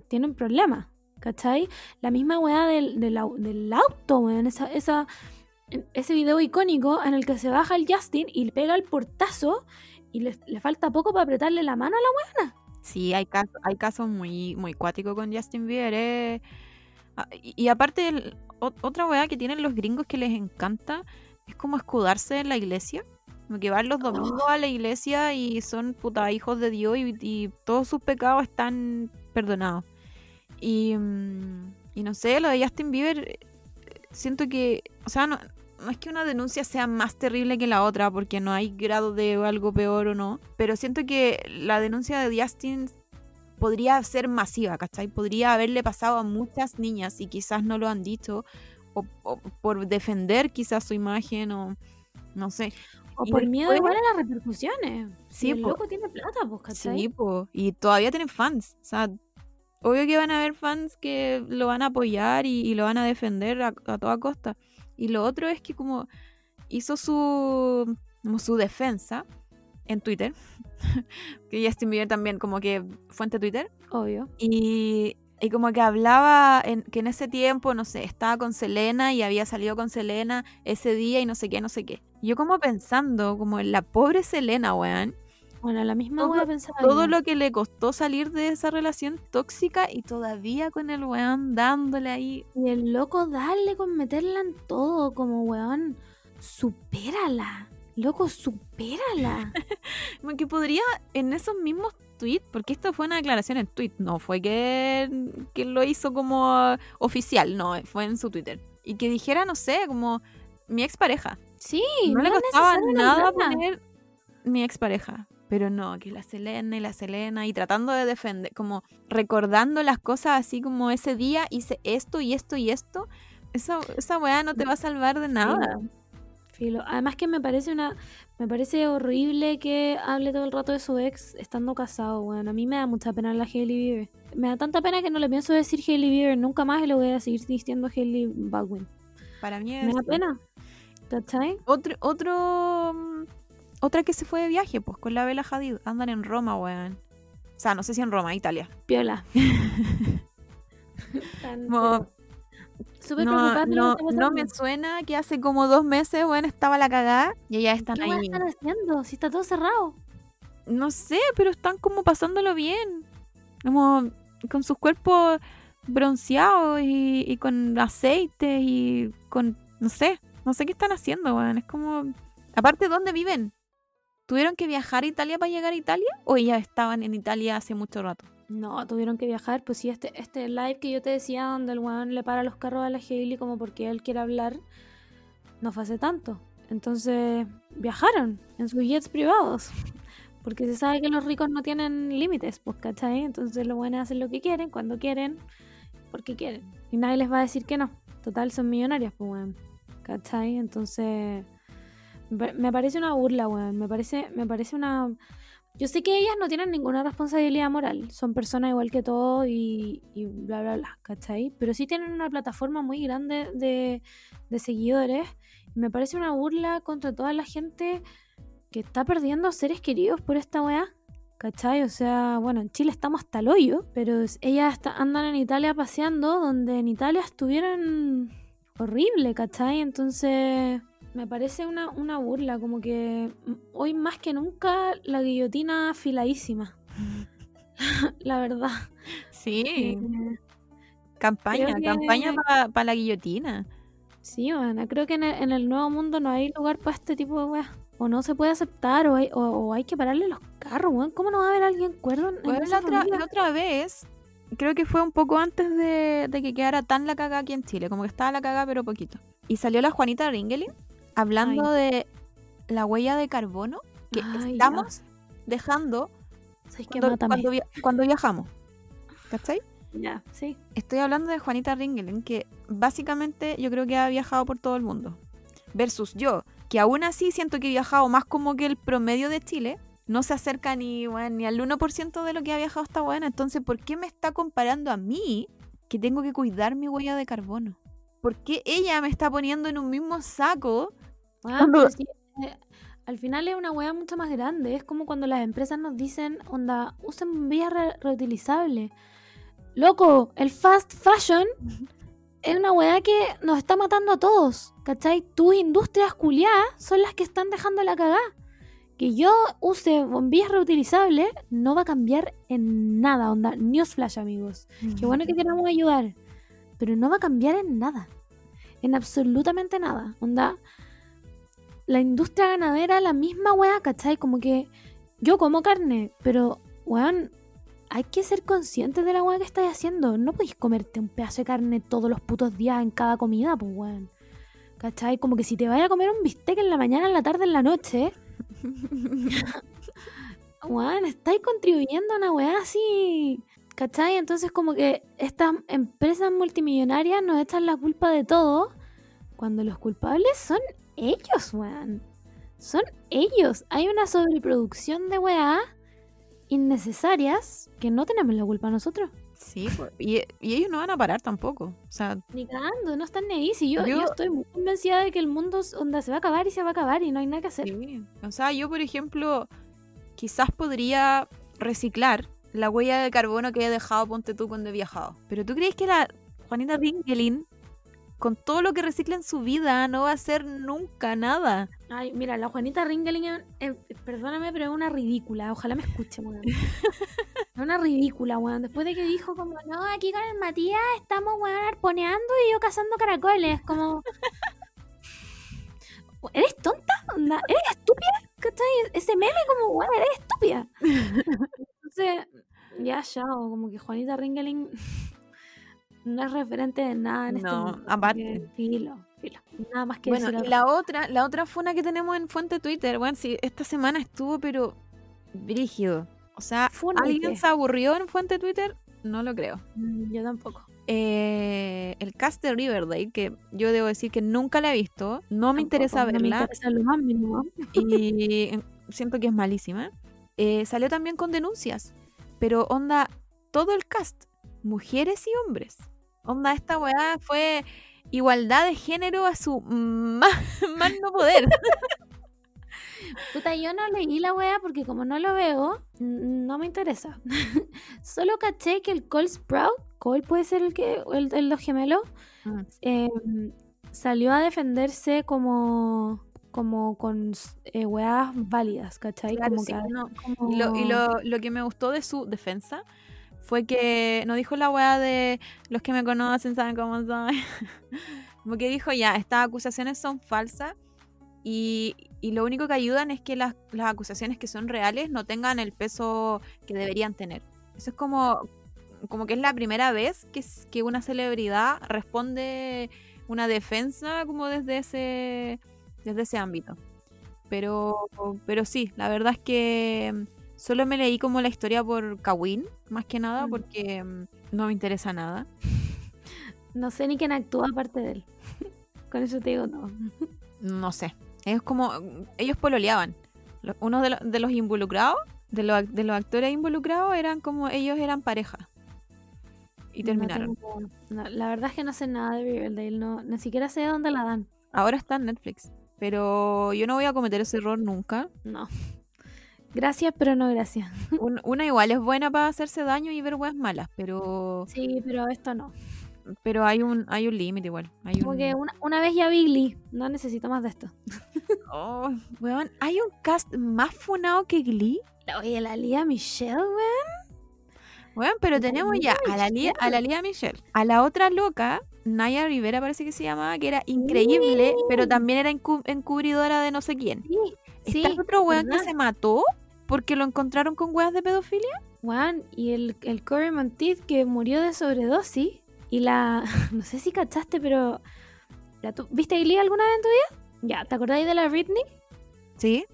tiene un problema, ¿cachai? La misma weá del auto, weón, esa, esa, ese video icónico en el que se baja el Justin y le pega el portazo y le, le falta poco para apretarle la mano a la weona. Sí, hay casos, hay casos muy, muy cuáticos con Justin Bieber. eh. Ah, Y, y aparte, el- otra weá que tienen los gringos que les encanta es como escudarse en la iglesia. Como que van los domingos a la iglesia y son puta hijos de Dios y, y todos sus pecados están perdonados. Y, mm, y no sé, lo de Justin Bieber, eh, siento que, o sea, no, no es que una denuncia sea más terrible que la otra, porque no hay grado de algo peor o no, pero siento que la denuncia de Justin podría ser masiva, ¿cachai? Podría haberle pasado a muchas niñas y quizás no lo han dicho, o, o por defender quizás su imagen, o no sé. O Y por miedo después- igual a las repercusiones. Si Sí, el po. loco tiene plata, pues, ¿cachai? Sí, po, y todavía tienen fans. O sea, obvio que van a haber fans que lo van a apoyar y, y lo van a defender a, a toda costa. Y lo otro es que como hizo su, como su defensa en Twitter, que Justin Bieber también como que fuente Twitter, Obvio. y, y como que hablaba en, que en ese tiempo, no sé, estaba con Selena y había salido con Selena ese día y no sé qué, no sé qué. Yo como pensando, como en la pobre Selena, weón, Bueno, la misma Todo- wea pensaba todo lo que le costó salir de esa relación tóxica y todavía con el weón dándole ahí. Y el loco darle con meterla en todo, como weón, supérala. Loco, supérala. Como que podría en esos mismos tweets, porque esto fue una declaración en tweet, no fue que, que lo hizo como oficial, no, fue en su Twitter. Y que dijera, no sé, como mi expareja. Sí, no, le costaba nada nombrarla. poner mi expareja. Pero no, que la Selena y la Selena y tratando de defender, como recordando las cosas así como ese día hice esto y esto y esto. Esa, esa weá no te va a salvar de nada. Filo. Además que me parece una. Me parece horrible que hable todo el rato de su ex estando casado, weón. A mí me da mucha pena la Hailey Bieber. Me da tanta pena que no le pienso decir Hailey Bieber nunca más y le voy a seguir diciendo Hailey Baldwin. Para mí Me es da pena. ¿Cachai? otro, otro mm, otra que se fue de viaje, pues con la Bella Hadid. Andan en Roma, weón. O sea, no sé si en Roma, Italia. Piola. Como- Súper no, no, que está no me suena que hace como dos meses, weón, estaba la cagada y ellas están ¿Qué ahí. a estar haciendo? Si está todo cerrado. No sé, pero están como pasándolo bien. Como con sus cuerpos bronceados y, y con aceite y con. No sé, no sé qué están haciendo, weón. Es como. Aparte, ¿dónde viven? ¿Tuvieron que viajar a Italia para llegar a Italia? ¿O ellas estaban en Italia hace mucho rato? No, tuvieron que viajar. Pues sí, este, este live que yo te decía, donde el weón le para los carros a la Hailey como porque él quiere hablar, no fue hace tanto. Entonces, viajaron en sus jets privados. Porque se sabe que los ricos no tienen límites, pues, ¿cachai? Entonces los buenos hacen lo que quieren, cuando quieren, porque quieren. Y nadie les va a decir que no. Total, son millonarias, pues, weón. ¿Cachai? Entonces, me pa- me parece una burla, weón. Me parece, me parece una... Yo sé que ellas no tienen ninguna responsabilidad moral, son personas igual que todos y, y bla, bla, bla, ¿cachai? Pero sí tienen una plataforma muy grande de, seguidores. Me parece una burla contra toda la gente que está perdiendo seres queridos por esta weá, ¿cachai? O sea, bueno, en Chile estamos hasta el hoyo, pero ellas está- andan en Italia paseando, donde en Italia estuvieron horrible, ¿cachai? Entonces, me parece una, una burla, como que mm, hoy más que nunca la guillotina afiladísima. la verdad. Sí, Eh, campaña, que- campaña para la guillotina. sí, bueno, creo que en el, en el nuevo mundo no hay lugar para este tipo de weas. O no se puede aceptar, o hay, o, o hay que pararle los carros, weón. ¿Cómo no va a haber alguien cuerdo en, Bueno, la, otra, la otra vez, creo que fue un poco antes de, de que quedara tan la cagada aquí en Chile, como que estaba la cagada pero poquito. Y salió la Juanita Ringelin hablando de la huella de carbono que Ay, estamos dejando cuando, Mátame. cuando via- cuando viajamos. ¿Cachai? Ya, sí. Estoy hablando de Juanita Ringelin, que básicamente yo creo que ha viajado por todo el mundo. Versus yo, que aún así siento que he viajado más como que el promedio de Chile. No se acerca ni, weón, ni al 1% de lo que ha viajado esta buena. Entonces, ¿por qué me está comparando a mí que tengo que cuidar mi huella de carbono? ¿Por qué ella me está poniendo en un mismo saco? Ah, Cuando- pero sí, eh, al final es una weá mucho más grande. Es como cuando las empresas nos dicen, onda, usen bombillas re- reutilizables. Loco, el fast fashion es una weá que nos está matando a todos. ¿Cachai? Tus industrias culiadas son las que están dejando la cagá. Que yo use bombillas reutilizables no va a cambiar en nada, onda. Newsflash, amigos. Qué bueno que queramos ayudar. Pero no va a cambiar en nada. En absolutamente nada. Onda. La industria ganadera, la misma weá, ¿cachai? Como que yo como carne, pero, weón, hay que ser conscientes de la weá que estáis haciendo. No podéis comerte un pedazo de carne todos los putos días en cada comida, pues, weón. ¿Cachai? Como que si te vayas a comer un bistec en la mañana, en la tarde, en la noche, weón, estáis contribuyendo a una weá así. ¿Cachai? Entonces como que estas empresas multimillonarias nos echan la culpa de todo cuando los culpables son ellos, weón. son ellos. Hay una sobreproducción de weá innecesarias que no tenemos la culpa nosotros. Sí, pues, y, y ellos no van a parar tampoco. O sea, Ni cagando, no están ni ahí. Si yo, yo... Yo- estoy muy convencida de que el mundo onda, se va a acabar y se va a acabar y no hay nada que hacer. sí. O sea, yo, por ejemplo, quizás podría reciclar la huella de carbono que he dejado, ponte tú, cuando he viajado. Pero ¿tú crees que la Juanita Ringelin, con todo lo que recicla en su vida, no va a hacer nunca nada? Ay, mira, la Juanita Ringeling, eh, perdóname, pero es una ridícula. Ojalá me escuche, weón. es una ridícula, weón. Después de que dijo como, no, aquí con el Matías estamos, weón, arponeando y yo cazando caracoles. Como... ¿Eres tonta? Onda, ¿Eres estúpida? ¿Cachai? Ese meme como, weón, eres estúpida. Entonces, ya, ya, como que Juanita Ringeling no es referente de nada en este No, mundo. aparte. Filo, filo. Nada más que Bueno, decir la otra, la otra funa que tenemos en Fuente Twitter, bueno, sí, esta semana estuvo, pero brígido. O sea, ¿Funa de ¿alguien qué? se aburrió en Fuente Twitter? No lo creo. Mm, Yo tampoco. Eh, el cast de Riverdale, que yo debo decir que nunca la he visto, no me interesa me verla interesa lo más mínimo. y siento que es malísima. Eh, salió también con denuncias, pero onda, todo el cast, mujeres y hombres. Onda, esta weá fue igualdad de género a su más, más no poder. Puta, yo no leí la wea porque como no lo veo, no me interesa. Solo caché que el Cole Sprout, Cole puede ser el que el, el los gemelos, Mm. eh, salió a defenderse como como con eh, weas válidas, ¿cachai? Claro, como sí, que- no. como- Y, lo, y lo, lo que me gustó de su defensa fue que no dijo la weá de los que me conocen saben cómo soy. Como que dijo, ya, estas acusaciones son falsas y, y lo único que ayudan es que las, las acusaciones que son reales no tengan el peso que deberían tener. Eso es como, como que es la primera vez que, que una celebridad responde una defensa como desde ese, desde ese ámbito. Pero, pero sí, la verdad es que solo me leí como la historia por Kawin, más que nada, Mm. porque mm, no me interesa nada. No sé ni quién actúa aparte de él. Con eso te digo no. No sé. Es como, mm, ellos pololeaban. Lo- Uno de, lo- de los involucrados, de, los ac- de los actores involucrados, eran como, ellos eran pareja. Y No terminaron. tengo- no, la verdad es que no sé nada de Riverdale, no, ni siquiera sé dónde la dan. Ahora está en Netflix. Pero yo no voy a cometer ese error nunca. No. Gracias, pero no gracias. Un- una igual es buena para hacerse daño y ver weas malas, pero Sí, pero esto no. pero hay un hay un límite igual. Hay Como un- que una, una vez ya vi Glee, no necesito más de esto. Oh, weón, hay un cast más funado que Glee. Oye, la Lía Michelle, weón. Weón, pero tenemos ya a la Lía, a la Lía Michelle, a la otra loca, Naya Rivera parece que se llamaba, que era increíble, pero también era encu- encubridora de no sé quién. Sí, sí. Está el otro weón que se mató porque lo encontraron con weas de pedofilia. Weón, y el, el Corey Monteith que murió de sobredosis. Y la. No sé si cachaste, pero. la tu- ¿Viste Glee alguna vez en tu vida? Ya, ¿te acordáis de la Britney? Sí.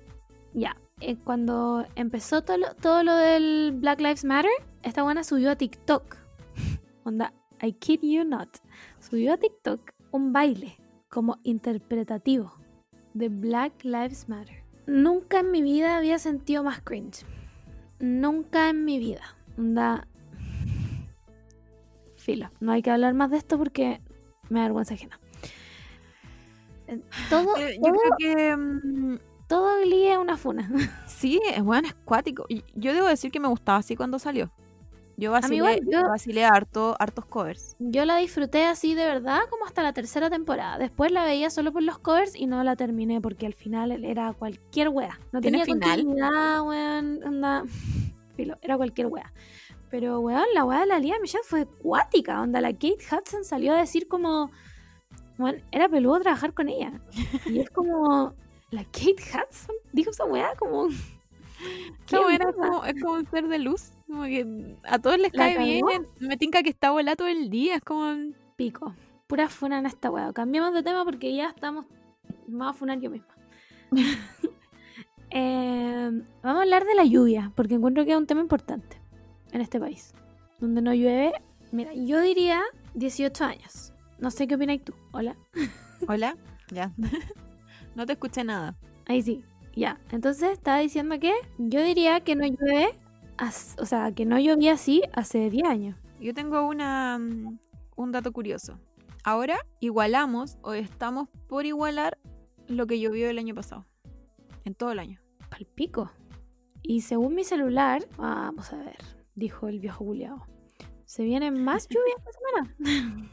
Ya. eh, cuando empezó todo lo, todo lo del Black Lives Matter, esta buena subió a TikTok. Onda, I kid you not. Subió a TikTok un baile como interpretativo de Black Lives Matter. Nunca en mi vida había sentido más cringe. Nunca en mi vida. Onda. Filo. No hay que hablar más de esto porque me da vergüenza ajena. Eh, Todo, Eh, yo todo, creo que mm, todo Glee es una funa. sí, es weón, es cuático. Yo debo decir que me gustaba así cuando salió. Yo vacilé, igual, yo- vacilé harto, hartos covers. Yo la disfruté así de verdad como hasta la tercera temporada. Después la veía solo por los covers y no la terminé porque al final era cualquier wea. No ¿Tiene tenía final? continuidad, weón. Filo, era cualquier wea. Pero weón, la wea de la Lía Michelle fue cuática. Onda, la Kate Hudson salió a decir como. Weón, era peludo trabajar con ella. Y es como. La Kate Hudson dijo esa wea como. ¿Qué Esa weá mierda? como, es como un ser de luz. Como que a todos les ¿La cae bien. Me tinca que está volada todo el día. Es como. Pico. Pura funa en esta wea. Cambiamos de tema porque ya estamos. Me voy a funar yo misma. Eh, vamos a hablar de la lluvia, porque encuentro que es un tema importante en este país. Donde no llueve. Mira, yo diría 18 años. No sé qué opináis tú. Hola. Hola. Ya. no te escuché nada. Ahí sí. Ya, entonces estaba diciendo que yo diría que no llueve, o sea, que no llovía así hace 10 años. Yo tengo una, mm, un dato curioso. Ahora igualamos o estamos por igualar lo que llovió el año pasado. En todo el año. Palpico. Y según mi celular, vamos a ver, dijo el viejo culiao. Se vienen más lluvias esta semana.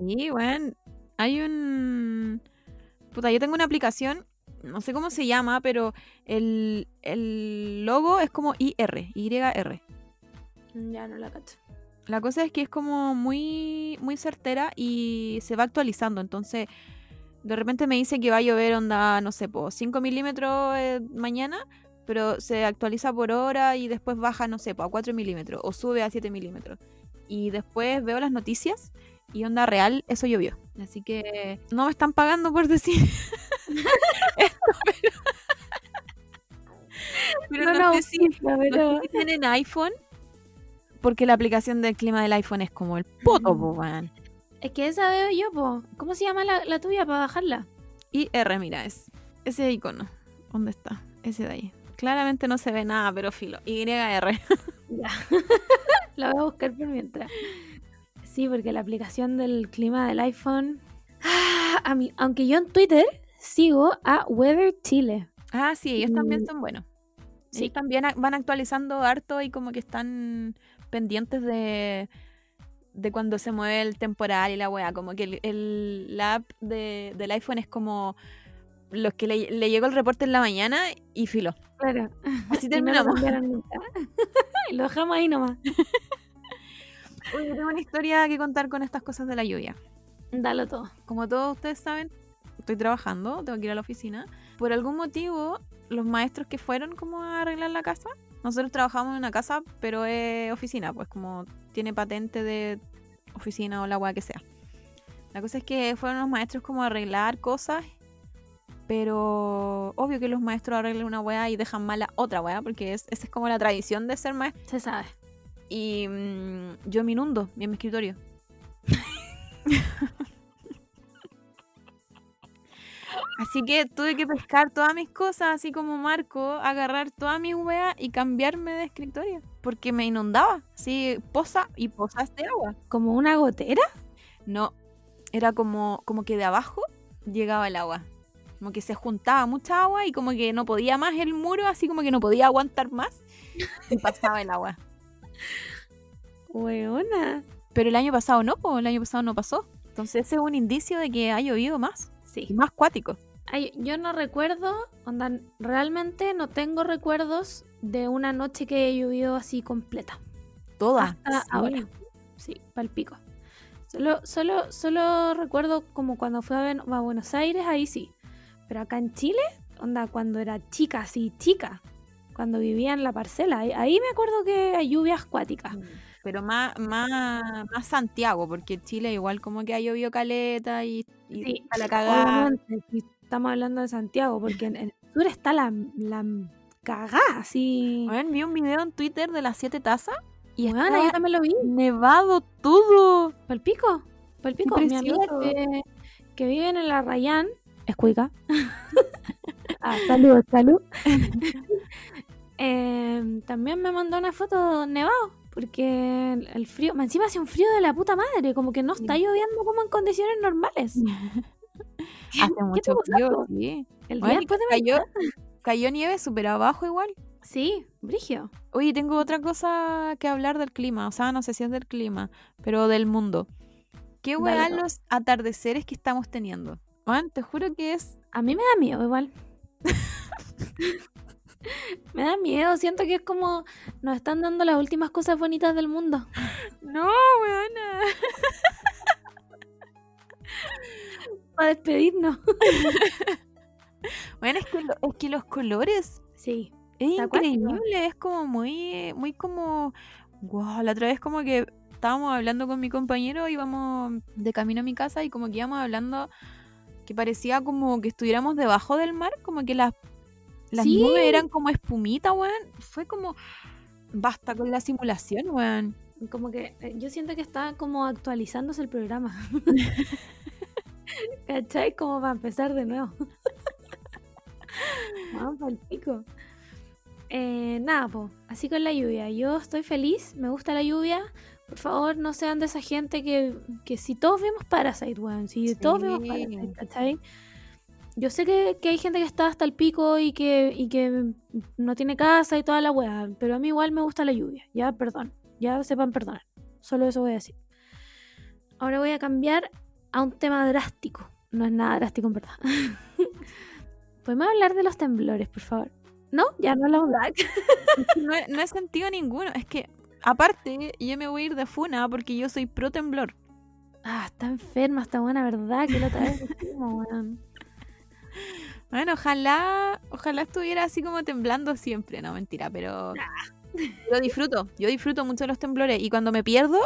Y bueno, hay un... Puta, yo tengo una aplicación, no sé cómo se llama, pero el, el logo es como IR, YR. ya no la cacho. La cosa es que es como muy, muy certera y se va actualizando. Entonces, de repente me dice que va a llover onda, no sé, po, 5 milímetros eh, mañana, pero se actualiza por hora y después baja, no sé, po, a 4 milímetros o sube a 7 milímetros. Y después veo las noticias y onda real, eso llovió. Así que no me están pagando por decir pero... No no, la sé si- no sé si tienen iPhone, porque la aplicación del clima del iPhone es como el poto, po, weón. Es que esa veo yo, po. ¿Cómo se llama la, la tuya para bajarla? Y R, mira, es ese icono. ¿Dónde está? Ese de ahí. Claramente no se ve nada, pero filo. YR. Ya. la voy a buscar por mientras. Sí, porque la aplicación del clima del iPhone. Ah, a mí, aunque yo en Twitter sigo a Weather Chile. Ah, sí, ellos también Mm. son buenos. Sí. También van actualizando harto y como que están pendientes de, de cuando se mueve el temporal y la weá. Como que el, el- la app de- del iPhone es como los que le, le llegó el reporte en la mañana y filo. Claro. Así Y no lo terminamos. lo dejamos ahí nomás. Oye, yo tengo una historia que contar con estas cosas de la lluvia. Dalo todo. Como todos ustedes saben, estoy trabajando, tengo que ir a la oficina. Por algún motivo, los maestros que fueron como a arreglar la casa, nosotros trabajamos en una casa, pero es oficina, pues como tiene patente de oficina o la weá que sea. La cosa es que fueron los maestros como a arreglar cosas, pero obvio que los maestros arreglan una weá y dejan mala otra weá, porque es, esa es como la tradición de ser maestro. Se sabe. Y mm, yo me inundo en mi escritorio. Así que tuve que pescar todas mis cosas, así como Marco, agarrar todas mis weas y cambiarme de escritorio. Porque me inundaba. Así, poza y pozas de agua. ¿Como una gotera? No, era como, como que de abajo llegaba el agua. Como que se juntaba mucha agua y como que no podía más el muro, así como que no podía aguantar más. Y pasaba el agua. Weona. Pero el año pasado no, el año pasado no pasó. Entonces ese es un indicio de que ha llovido más. Sí. Y más cuático. Ay, yo no recuerdo, onda, realmente no tengo recuerdos de una noche que haya llovido así completa. Todas. Hasta sí. ahora. Sí, palpico. Solo, solo, solo recuerdo como cuando fui a, a Buenos Aires, ahí sí. Pero acá en Chile, onda, cuando era chica, sí, chica, cuando vivía en la parcela, ahí, me acuerdo que hay lluvias acuáticas. Pero más, más, más Santiago, porque Chile igual como que ha llovido caleta y, y Sí, está la cagada. Estamos hablando de Santiago, porque en, el sur está la, la cagada, así. Vi un video en Twitter de las siete tazas y Weona, estaba yo también lo vi. nevado todo. Palpico, palpico. Mi amiga que, que viven en la Rayán, es cuica. ah, salud, salud. Em, también me mandó una foto nevado, porque el, el frío, encima hace un frío de la puta madre, como que no está lloviendo como en condiciones normales. Hace ¿Qué mucho frío, sí. El Bueno, día después de cayó, cayó nieve súper abajo igual. Sí, brigio. Oye, tengo otra cosa que hablar del clima. O sea, no sé si es del clima, pero del mundo. ¿Qué weá los atardeceres que estamos teniendo? Te juro que es. A mí me da miedo igual. me da miedo, siento que es como nos están dando las últimas cosas bonitas del mundo. No, weona. Para despedirnos. Bueno, es que, lo- es que los colores Sí. es increíble. Es como muy, muy como. Wow, la otra vez como que estábamos hablando con mi compañero, íbamos de camino a mi casa y como que íbamos hablando que parecía como que estuviéramos debajo del mar, como que las, las Sí. nubes eran como espumita, weón. Fue como. Basta con la simulación, weón. Como que eh, yo siento que está como actualizándose el programa. ¿Cachai? Como para empezar de nuevo. Vamos pa'l pico. Eh, nada, po. Así con la lluvia. Yo estoy feliz, me gusta la lluvia. Por favor, no sean de esa gente que, que si todos vemos Parasite, weón. Si todos vemos Parasite. ¿cachai? Yo sé que, que hay gente que está hasta el pico y que, y que no tiene casa y toda la weá, pero a mí igual me gusta la lluvia. Ya, perdón. Ya sepan perdonar. Solo eso voy a decir. Ahora voy a cambiar a un tema drástico. No es nada drástico en verdad. ¿Podemos hablar de los temblores, por favor? ¿No? Ya no hablamos No, no he sentido ninguno. Es que, aparte, yo me voy a ir de funa porque yo soy pro temblor. Ah, está enferma, está buena, ¿verdad? Que la otra vez weón. Bueno, ojalá, ojalá estuviera así como temblando siempre. No, mentira, pero yo disfruto. Yo disfruto mucho de los temblores. Y cuando me pierdo,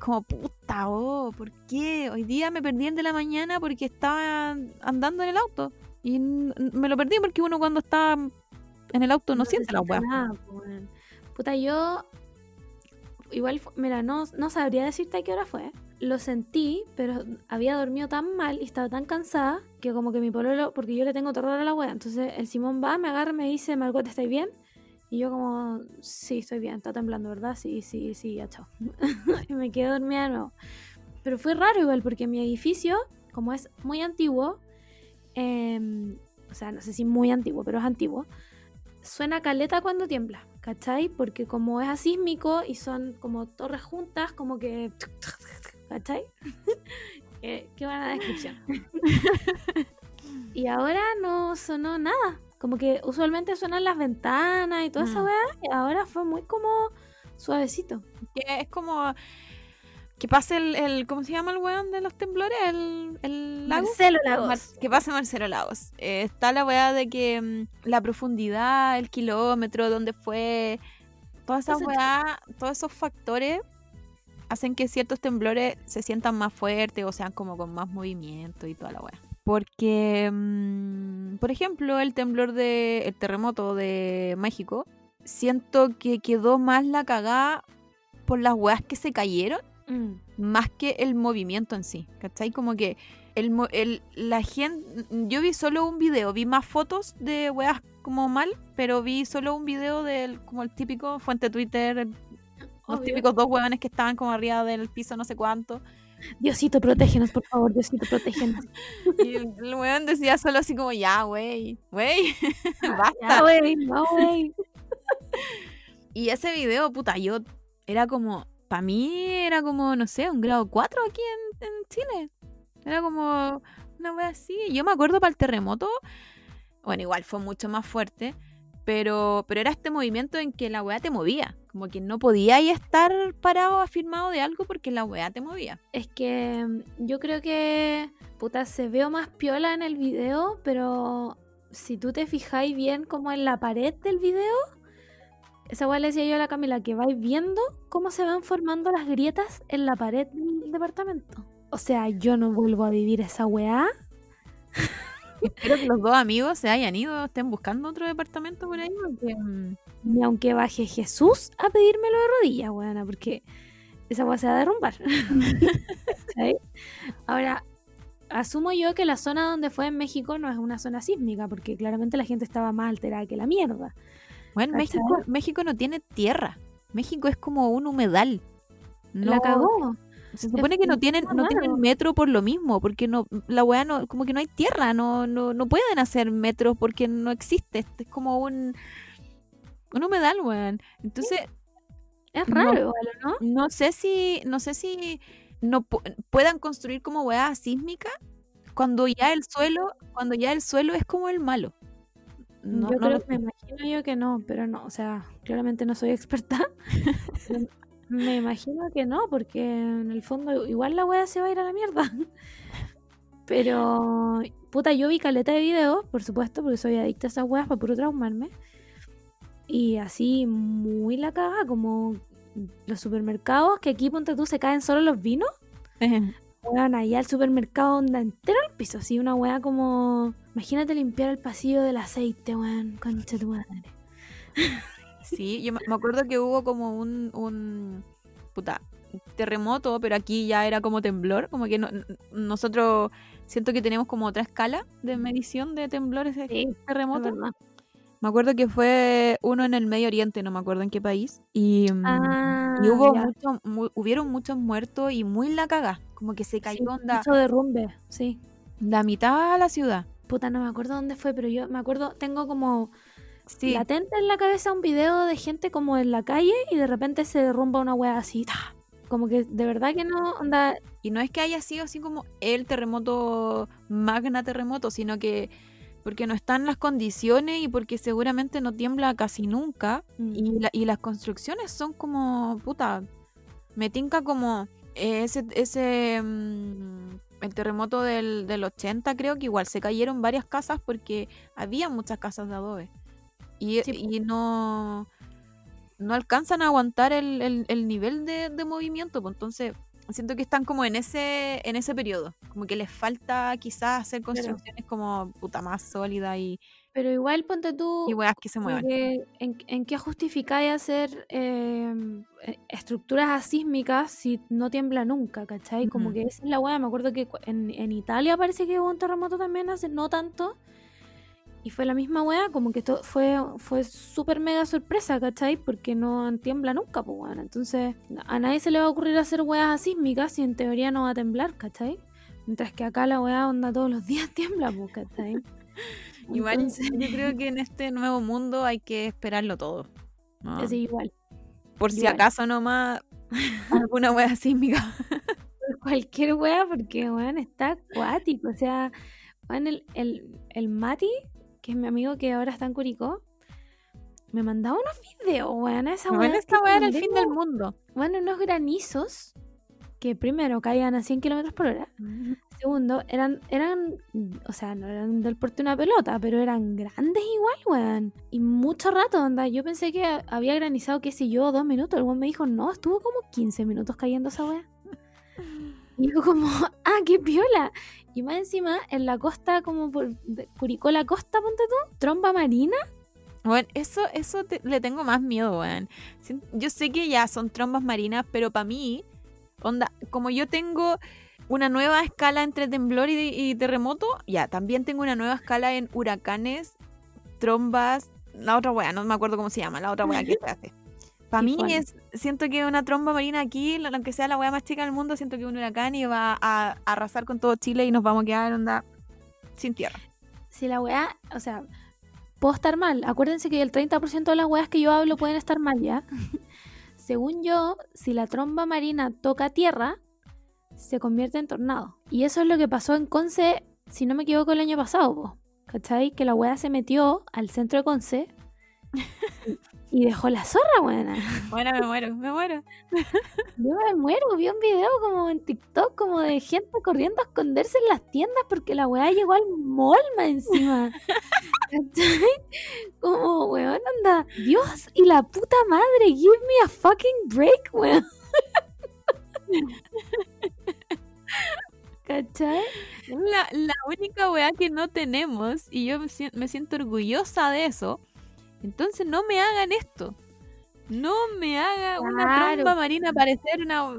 como, puta, oh, ¿por qué? Hoy día me perdí el de la mañana porque estaba andando en el auto. Y me lo perdí porque uno cuando está en el auto no, siente la weá. Puta, yo. Igual, mira, no, no sabría decirte a qué hora fue. Lo sentí, pero había dormido tan mal y estaba tan cansada que, como que mi pololo. Porque yo le tengo terror a la wea. Entonces, el Simón va, me agarra y me dice: Margot, ¿estás bien? Y yo, como, sí, estoy bien, está temblando, ¿verdad? Sí, sí, sí, ya, chao. y me quedé dormida de nuevo. Pero fue raro, igual, porque mi edificio, como es muy antiguo, em, o sea, no sé si muy antiguo, pero es antiguo suena caleta cuando tiembla, ¿cachai? Porque como es asísmico y son como torres juntas, como que... ¿cachai? Eh, qué buena descripción. y ahora no sonó nada. Como que usualmente suenan las ventanas y toda esa Mm. weá, y ahora fue muy como suavecito. Que es como que pase el, el- ¿cómo se llama el weón de los temblores? El, el lago. Marcelo Lagos. Mar- que pase Marcelo Lagos. Eh, está la weá de que mm, la profundidad, el kilómetro, donde fue, todas esas Ese weá, todos esos factores hacen que ciertos temblores se sientan más fuertes o sean como con más movimiento y toda la weá. Porque, mm, por ejemplo, el temblor de, el terremoto de México, siento que quedó más la cagada por las weas que se cayeron Mm. más que el movimiento en sí, ¿cachai? Como que el, el- la gente, yo vi solo un video, vi más fotos de weas como mal, pero vi solo un video del, como el típico fuente Twitter, el- los típicos dos weones que estaban como arriba del piso no sé cuánto, Diosito, protégenos, por favor, Diosito, protégenos. y el, weón decía solo así como, ya, wey, wey, basta. Ya, wey, no, wey. Y ese video, puta, yo era como, para mí era como, no sé, un grado 4 aquí en, en Chile. Era como una wea así. Yo me acuerdo para el terremoto, bueno, igual fue mucho más fuerte, pero, pero era este movimiento en que la weá te movía. Como que no podía ahí estar parado afirmado de algo porque la weá te movía. Es que mm, yo creo que, puta, se veo más piola en el video, pero si tú te fijáis bien como en la pared del video, esa weá le decía yo a la Camila, que vais viendo cómo se van formando las grietas en la pared del departamento. O sea, yo no vuelvo a vivir esa weá. Espero que los dos amigos se hayan ido, estén buscando otro departamento por ahí. Porque, mm, Ni aunque baje Jesús a pedírmelo de rodillas, weona, porque esa weá se va a derrumbar. Ahora, asumo yo que la zona donde fue en México no es una zona sísmica, porque claramente la gente estaba más alterada que la mierda. Bueno. México, México no tiene tierra. México es como un humedal. No, La cagó. Se supone que no tienen, no tienen metro por lo mismo, porque no, la weá no, como que no hay tierra, no, no, no pueden hacer metros porque no existe. Este es como un, un humedal, weón. Entonces, Es raro igual, ¿o ¿no? no sé si, no sé si no pu- puedan construir como weá sísmica cuando ya el suelo, cuando ya el suelo es como el malo. No, yo no creo lo me imagino yo que no, pero no, o sea, claramente no soy experta. Me imagino que no, porque en el fondo igual la wea se va a ir a la mierda. Pero, puta, yo vi caleta de videos, por supuesto, porque soy adicta a esas weas para puro traumarme. Y así, muy la caga, como los supermercados, que aquí, ponte tú, se caen solo los vinos. Weón, allá al supermercado onda entero al piso, así una weá como. Imagínate limpiar el pasillo del aceite, weón, concha tu madre. Sí, yo me acuerdo que hubo como un, un puta, terremoto, pero aquí ya era como temblor, como que no- nosotros siento que tenemos como otra escala de medición de temblores de Sí, es terremoto. verdad. Me acuerdo que fue uno en el Medio Oriente, no me acuerdo en qué país. Y, mm, Ah, y hubo mucho, mu- hubieron muchos muertos y muy la cagá. Como que se Sí, cayó onda mucho derrumbe, sí. la mitad a la ciudad. Puta, no me acuerdo dónde fue, pero yo me acuerdo, tengo como Sí, latente en la cabeza un video de gente como en la calle y de repente se derrumba una wea así. Como que de verdad que no, onda, y no es que haya sido así como el terremoto, magna terremoto, sino que porque no están las condiciones y porque seguramente no tiembla casi nunca. mm, Y, la- y las construcciones son como, puta, me tinca como eh, ese, ese mm, el terremoto del, del 80 creo que igual se cayeron varias casas porque había muchas casas de adobe. Y, Sí, y no, no alcanzan a aguantar el, el- el nivel de, de movimiento, pues entonces siento que están como en ese, en ese periodo, como que les falta quizás hacer construcciones como puta más sólidas y, pero igual ponte tú, y weas que se muevan. que, ¿en, en qué justificáis hacer eh, eh, estructuras asísmicas si no tiembla nunca, ¿cachai? Como que esa es la wea, me acuerdo que en, en Italia parece que hubo un terremoto también hace no tanto. Y fue la misma wea, como que esto fue, fue súper mega sorpresa, ¿cachai? Porque no tiembla nunca, pues bueno. Entonces, a nadie se le va a ocurrir hacer weas asísmicas si en teoría no va a temblar, ¿cachai? Mientras que acá la wea onda todos los días tiembla, pues, ¿cachai? Igual Entonces, yo creo que en este nuevo mundo hay que esperarlo todo. ¿no? sí, igual. Por si acaso nomás alguna wea sísmica. cualquier wea porque weón está acuático. O sea, weón, el, el, el Mati, que es mi amigo que ahora está en Curicó, me mandaba unos videos, weón. Esa weá esta era el fin del mundo. Bueno, unos granizos que primero caían a 100 kilómetros por hora. Segundo, eran, eran, o sea, no eran del porte de una pelota, pero eran grandes igual, weón. Y mucho rato, onda. Yo pensé que había granizado, qué sé yo, dos minutos. El weón me dijo, no, estuvo como 15 minutos cayendo esa weá. Y yo como, ah, qué piola. Y más encima, en la costa, como por de Curicó la costa, ponte tú, tromba marina. Bueno, eso, eso te- le tengo más miedo, weón. Yo sé que ya son trombas marinas, pero para mí, onda, como yo tengo una nueva escala entre temblor y, y terremoto, ya, también tengo una nueva escala en huracanes, trombas, la otra weá, no me acuerdo cómo se llama, la otra weá que se hace. Para mí es, siento que una tromba marina aquí, aunque sea la weá más chica del mundo, siento que un huracán y va a, arrasar con todo Chile y nos vamos a quedar, onda, sin tierra. Si la weá, o sea, puedo estar mal. Acuérdense que el 30% de las weas que yo hablo pueden estar mal ya. Según yo, si la tromba marina toca tierra, se convierte en tornado. Y eso es lo que pasó en Conce, si no me equivoco, el año pasado, po. ¿cachai? Que la wea se metió al centro de Conce y dejó la zorra, buena. Bueno, me muero, me muero. Yo me muero, vi un video como en TikTok como de gente corriendo a esconderse en las tiendas porque la weá llegó al más encima. ¿Cachai? Como, weón, anda, Dios y la puta madre, give me a fucking break, weón. ¿Cachai? La, la única weá que no tenemos, y yo me siento orgullosa de eso, entonces no me hagan esto. No me haga una tromba marina parecer una...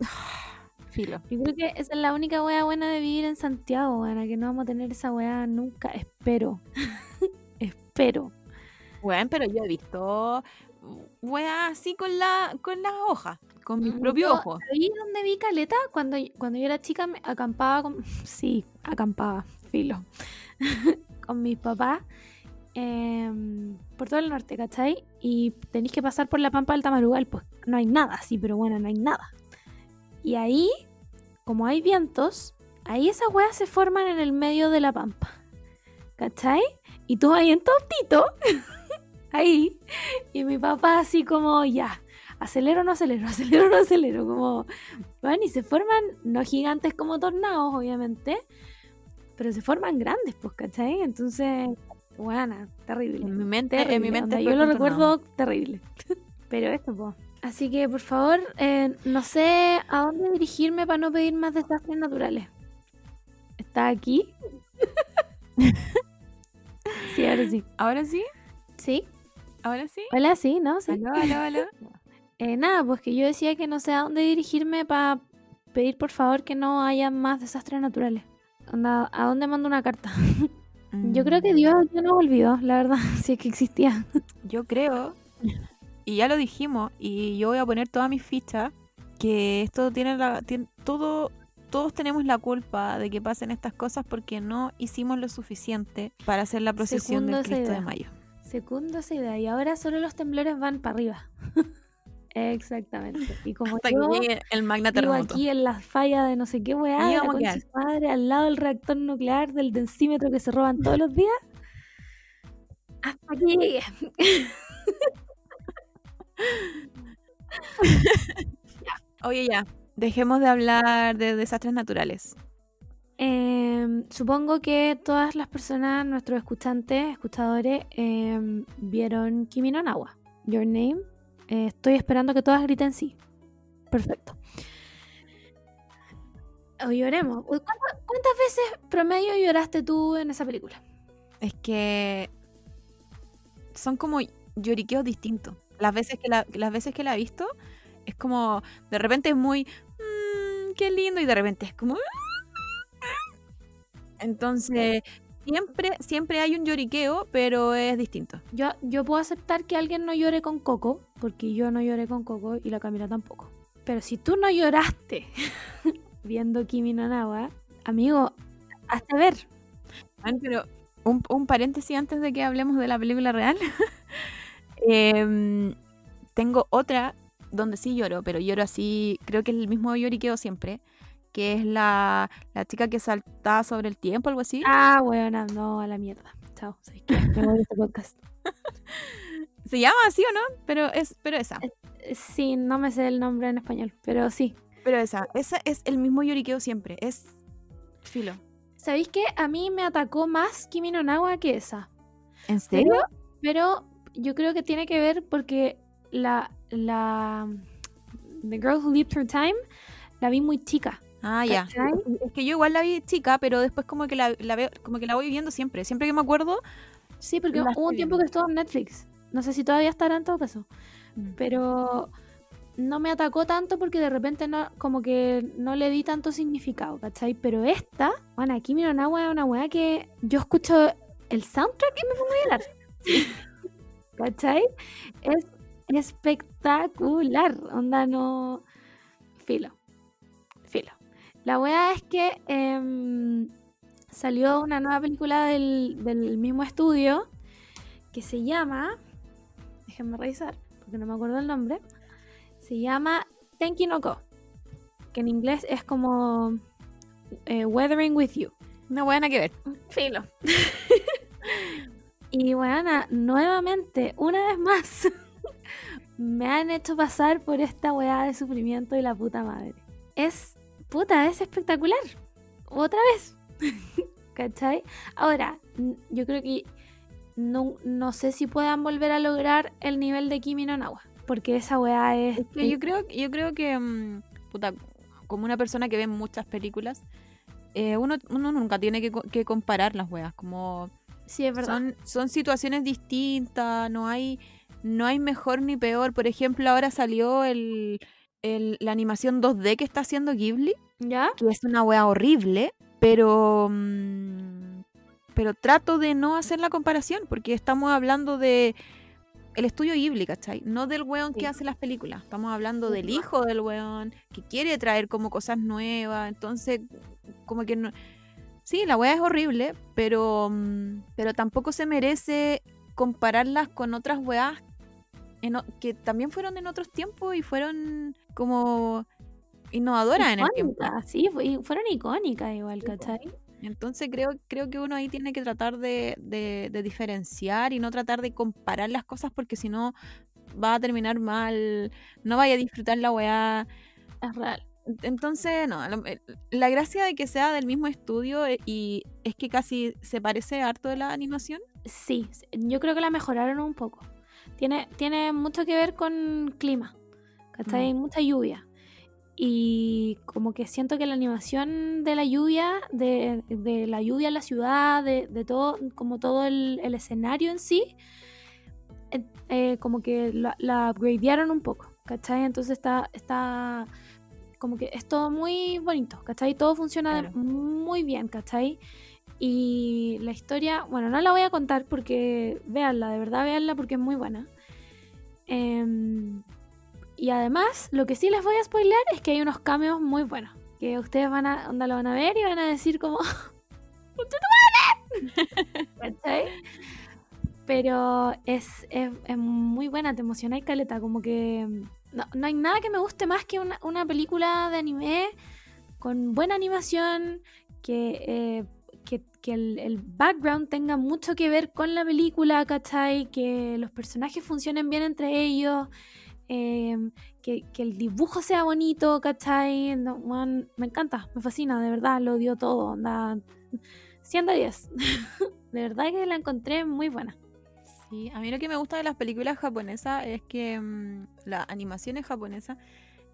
Filo. Yo creo que esa es la única weá buena de vivir en Santiago, weón, que no vamos a tener esa weá nunca, espero. espero. Weón, pero yo he visto weá así con la con las hojas, con mi propio Yo, ojo. Ahí donde vi caleta, cuando, cuando yo era chica, me acampaba con. Sí, acampaba, filo. con mis papás em, por todo el norte, ¿cachai? Y tenéis que pasar por la pampa del Tamarugal, pues no hay nada, sí, pero bueno, no hay nada. Y ahí, como hay vientos, ahí esas weas se forman en el medio de la pampa, ¿cachai? Y tú ahí en tontito, ahí, y mi papá así como, ya, acelero no acelero, acelero no acelero, como, bueno, y se forman, no gigantes como tornados, obviamente, pero se forman grandes, pues, ¿cachai? Entonces, buena, terrible. En mi mente, Terrible, en mi mente onda, yo lo recuerdo terrible. pero esto, pues. Así que, por favor, eh, no sé a dónde dirigirme para no pedir más desastres naturales. ¿Está aquí? sí, ahora sí. Ahora sí, ¿Sí? ahora sí. Hola, sí, ¿no? Sí. Aló, aló, aló. Eh, nada, pues que yo decía que no sé a dónde dirigirme para pedir por favor que no haya más desastres naturales. ¿a dónde mando una carta? Yo creo que Mm, Dios ya no olvidó, la verdad, si es que existía. Yo creo, y ya lo dijimos, y yo voy a poner todas mis fichas, que esto tiene la. todo, todos tenemos la culpa de que pasen estas cosas porque no hicimos lo suficiente para hacer la procesión Secundo del Cristo de. Mayo. Segundo esa idea. Y ahora solo los temblores van para arriba. Exactamente. Y como Hasta que yo llegue el magna terremoto. aquí en la falla de no sé qué weá, de su madre, al lado del reactor nuclear del densímetro que se roban todos los días. Hasta aquí llegué. Oye, ya, dejemos de hablar de desastres naturales. Em, supongo que todas las personas, nuestros escuchantes, escuchadores, em, vieron Kimi no Nawa, Your Name. Eh, estoy esperando que todas griten sí. Perfecto. O lloremos. ¿Cuántas, veces promedio lloraste tú en esa película? Es que son como lloriqueos distintos. Las veces que la, las veces que la he visto, es como, de repente es muy, "Mm, qué lindo, y de repente es como... Entonces, siempre, siempre hay un lloriqueo, pero es distinto. Yo, yo puedo aceptar que alguien no llore con Coco, porque yo no lloré con Coco y la Camila tampoco. Pero si tú no lloraste viendo Kimi no Nawa, amigo, hazte ver. Ay, pero un, un paréntesis antes de que hablemos de la película real. Em, tengo otra donde sí lloro, pero lloro así, creo que es el mismo lloriqueo siempre, que es la, la chica que saltaba sobre el tiempo, algo así. Ah, weona, no, a la mierda. Chao, ¿sabes qué? Me voy de este podcast. Se llama así o no, pero es pero esa. Eh, Sí, no me sé el nombre en español, pero sí. Pero esa, esa es el mismo lloriqueo siempre, es filo. ¿Sabéis qué? A mí me atacó más Kimi no Nawa que esa. ¿En Pero, pero yo creo que tiene que ver porque la, la The Girl Who Lived Her Time la vi muy chica. Ah, ya. ¿Cachai? Es que yo igual la vi chica, pero después como que la, la veo, como que la voy viendo siempre. Siempre que me acuerdo, Sí, porque hubo un tiempo que estuvo en Netflix. No sé si todavía estará en todo caso. Mm. Pero no me atacó tanto porque de repente no, como que no le di tanto significado, ¿cachai? Pero esta, bueno, aquí mira una wea, una wea que yo escucho el soundtrack y me pongo a llorar. ¿Cachai? Es espectacular. Onda, no. Filo. La wea es que em, salió una nueva película del, del mismo estudio que se llama. Déjenme revisar, porque no me acuerdo el nombre. Se llama Tenki no Go, que en inglés es como eh, Weathering with You. no buena que ver. Filo. y bueno, nuevamente, una vez más, me han hecho pasar por esta weá de sufrimiento y la puta madre. Es, puta, es espectacular. Otra vez. ¿Cachai? Ahora, yo creo que no, no sé si puedan volver a lograr el nivel de Kimi no Nawa. Porque esa weá es. Es que yo creo, yo creo que, mm, puta, como una persona que ve muchas películas, eh, uno, uno nunca tiene que comparar las weas. Como sí, es verdad. son, son situaciones distintas, no hay, no hay mejor ni peor. Por ejemplo, ahora salió el, el- la animación 2D que está haciendo Ghibli, ¿Ya? que es una wea horrible, pero, mm, pero trato de no hacer la comparación, porque estamos hablando de el estudio Ghibli, ¿cachai? No del weón Sí. que hace las películas. Estamos hablando del hijo del weón, que quiere traer como cosas nuevas. Entonces, como que no... Sí, la wea es horrible, pero, mm, pero tampoco se merece compararlas con otras weas en que también fueron en otros tiempos y fueron como innovadoras en el tiempo. Sí, fueron icónicas igual. ¿cachai? Entonces creo, creo que uno ahí tiene que tratar de, de- de diferenciar y no tratar de comparar las cosas porque si no va a terminar mal, no vaya a disfrutar la weá. Es real. Entonces, no, lo- eh, la gracia de que sea del mismo estudio eh, y es que casi se parece harto de la animación. Sí, yo creo que la mejoraron un poco. Tiene, tiene mucho que ver con clima, ¿cachai? Mm. Hay mucha lluvia. Y como que siento que la animación de la lluvia, de, de la lluvia en la ciudad, de, de todo, como todo el, el escenario en sí, eh, eh, como que la, la upgradearon un poco, ¿cachai? Entonces está, está como que es todo muy bonito, ¿cachai? Todo funciona Claro. muy bien, ¿cachai? Y la historia, bueno, no la voy a contar porque véanla, de verdad véanla porque es muy buena. Em, y además, lo que sí les voy a spoiler es que hay unos cameos muy buenos. Que ustedes van a, onda lo van a ver y van a decir como... ¿Cachai? Pero es, es, es, muy buena, te emociona y caleta. Como que no, no, hay nada que me guste más que una, una película de anime con buena animación, que eh, que el, background tenga mucho que ver con la película, ¿cachai? Que los personajes funcionen bien entre ellos, em, que, el dibujo sea bonito, ¿cachai? me encanta, me fascina, de verdad, lo dio todo, anda 100 de 10. de verdad que la encontré muy buena. Sí, a mí lo que me gusta de las películas japonesas es que mm, la animación es japonesa,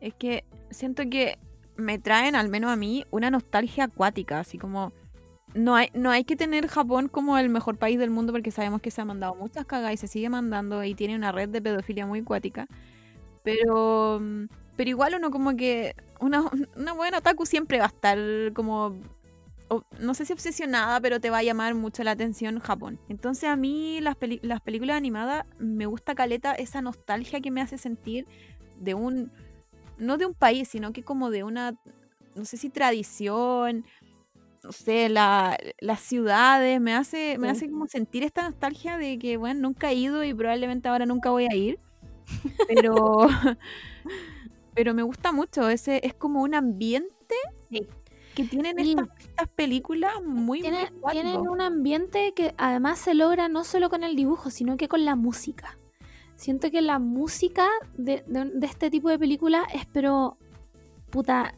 es que siento que me traen, al menos a mí, una nostalgia acuática, así como no hay, no hay que tener Japón como el mejor país del mundo porque sabemos que se ha mandado muchas cagas y se sigue mandando y tiene una red de pedofilia muy cuática. Pero, mm, pero igual uno como que una, una buena otaku siempre va a estar como, no sé si obsesionada, pero te va a llamar mucho la atención Japón. Entonces a mí las, las películas animadas me gusta caleta esa nostalgia que me hace sentir de un, no de un país, sino que como de una, no sé si tradición no sé, la, las ciudades, me hace, me hace como sentir esta nostalgia de que, bueno, nunca he ido y probablemente ahora nunca voy a ir. Pero, pero me gusta mucho, ese es como un ambiente que tienen estas, películas muy, tienen, tienen un ambiente que además se logra no solo con el dibujo, sino que con la música. Siento que la música de, de este tipo de películas es, pero, puta,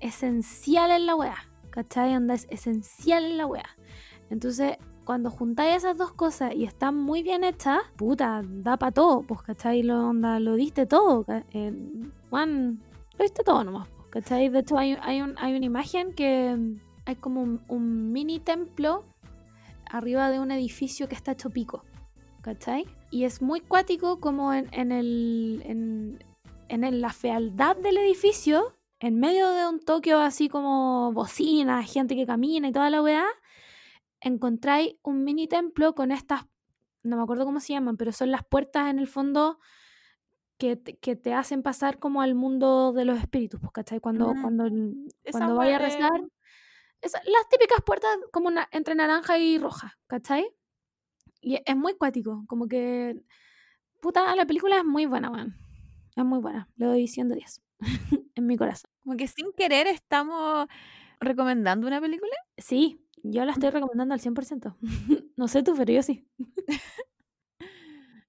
esencial en la weá. ¿cachai? Onda es esencial en la wea. Entonces, cuando juntáis esas dos cosas y están muy bien hechas, puta, da para todo, pues, ¿cachai? Lo, onda, lo diste todo, eh, Juan, lo diste todo nomás, pues, ¿cachai? De hecho, hay, hay, un, hay una imagen que hay como un, mini templo arriba de un edificio que está hecho pico, ¿cachai? Y es muy cuático como en, el... En, en la fealdad del edificio en medio de un Tokio así como bocina, gente que camina y toda la weá, encontráis un mini templo con estas, no me acuerdo cómo se llaman, pero son las puertas en el fondo que te, que te hacen pasar como al mundo de los espíritus, pues, ¿cachai? Cuando, cuando, cuando vaya a rezar. las típicas puertas como una, entre naranja y roja, ¿cachai? Y es muy cuático, como que... Puta, la película es muy buena, weón. Es muy buena, le doy 100 de 10 en mi corazón. Como que sin querer estamos recomendando una película. Sí, yo la estoy recomendando al 100%. no sé tú, pero yo sí.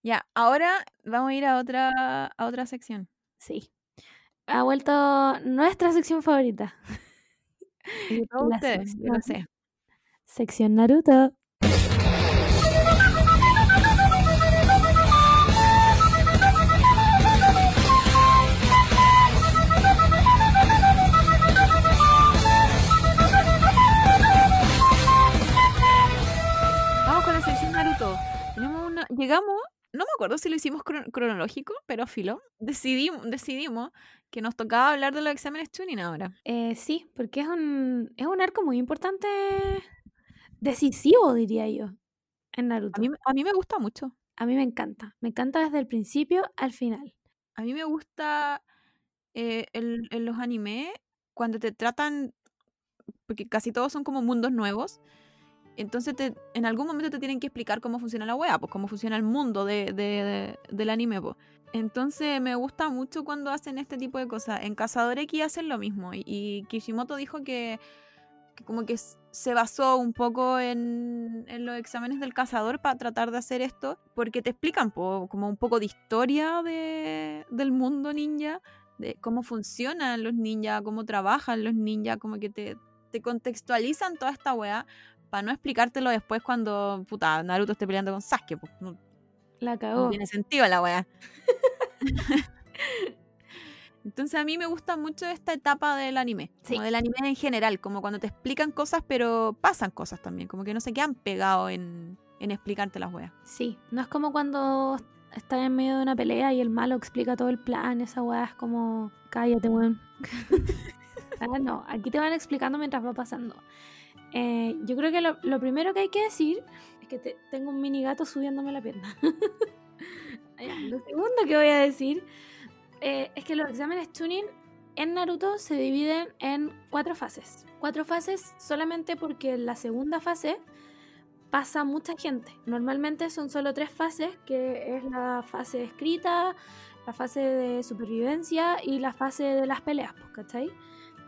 ya, ahora vamos a ir a otra, a otra sección. Sí. Ha vuelto nuestra sección favorita. Y ustedes, yo sé. Sección Naruto. Llegamos, no me acuerdo si lo hicimos cronológico, pero filo, decidimos, decidimos que nos tocaba hablar de los exámenes tuning ahora. Eh, sí, porque es un, es un arco muy importante, decisivo, diría yo, en Naruto. A mí, me gusta mucho. A mí me encanta, me encanta desde el principio al final. A mí me gusta eh, en los animes cuando te tratan, porque casi todos son como mundos nuevos, entonces en algún momento te tienen que explicar cómo funciona la wea, pues cómo funciona el mundo de, del anime. Pues. Entonces me gusta mucho cuando hacen este tipo de cosas. En Cazador X hacen lo mismo. Y, Kishimoto dijo que, como que se basó un poco en, los exámenes del cazador para tratar de hacer esto. Porque te explican como un poco de historia del mundo ninja. De cómo funcionan los ninjas, cómo trabajan los ninjas, como que te, te contextualizan toda esta wea para no explicártelo después cuando, puta, Naruto esté peleando con Sasuke. Pues, la cagó. No tiene sentido la weá. Entonces a mí me gusta mucho esta etapa del anime, como del anime en general, como cuando te explican cosas pero pasan cosas también, como que no se quedan pegados en, en explicarte las weas. Sí, no es como cuando estás en medio de una pelea y el malo explica todo el plan, esa weá es como, cállate weón. ah, no, aquí te van explicando mientras va pasando. Eh, yo creo que lo, primero que hay que decir es que te- tengo un mini gato subiéndome la pierna. Ya, lo segundo que voy a decir eh, es que los exámenes tuning en Naruto se dividen en cuatro fases. Cuatro fases solamente porque en la segunda fase pasa mucha gente. Normalmente son solo tres fases, que es la fase escrita, la fase de supervivencia y la fase de las peleas, pues, ¿cachai?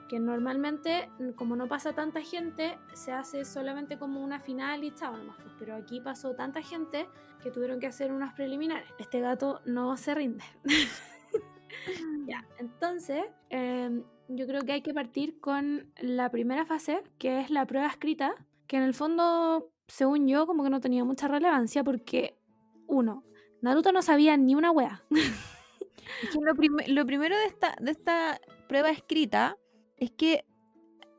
Que normalmente, como no pasa tanta gente, se hace solamente como una final y chao nomás. pues, Pero aquí pasó tanta gente que tuvieron que hacer unos preliminares. Este gato no se rinde. ya, entonces, em, yo creo que hay que partir con la primera fase, que es la prueba escrita, que en el fondo, según yo, como que no tenía mucha relevancia porque, uno, Naruto no sabía ni una wea. Lo, lo primero de esta, de esta prueba escrita es que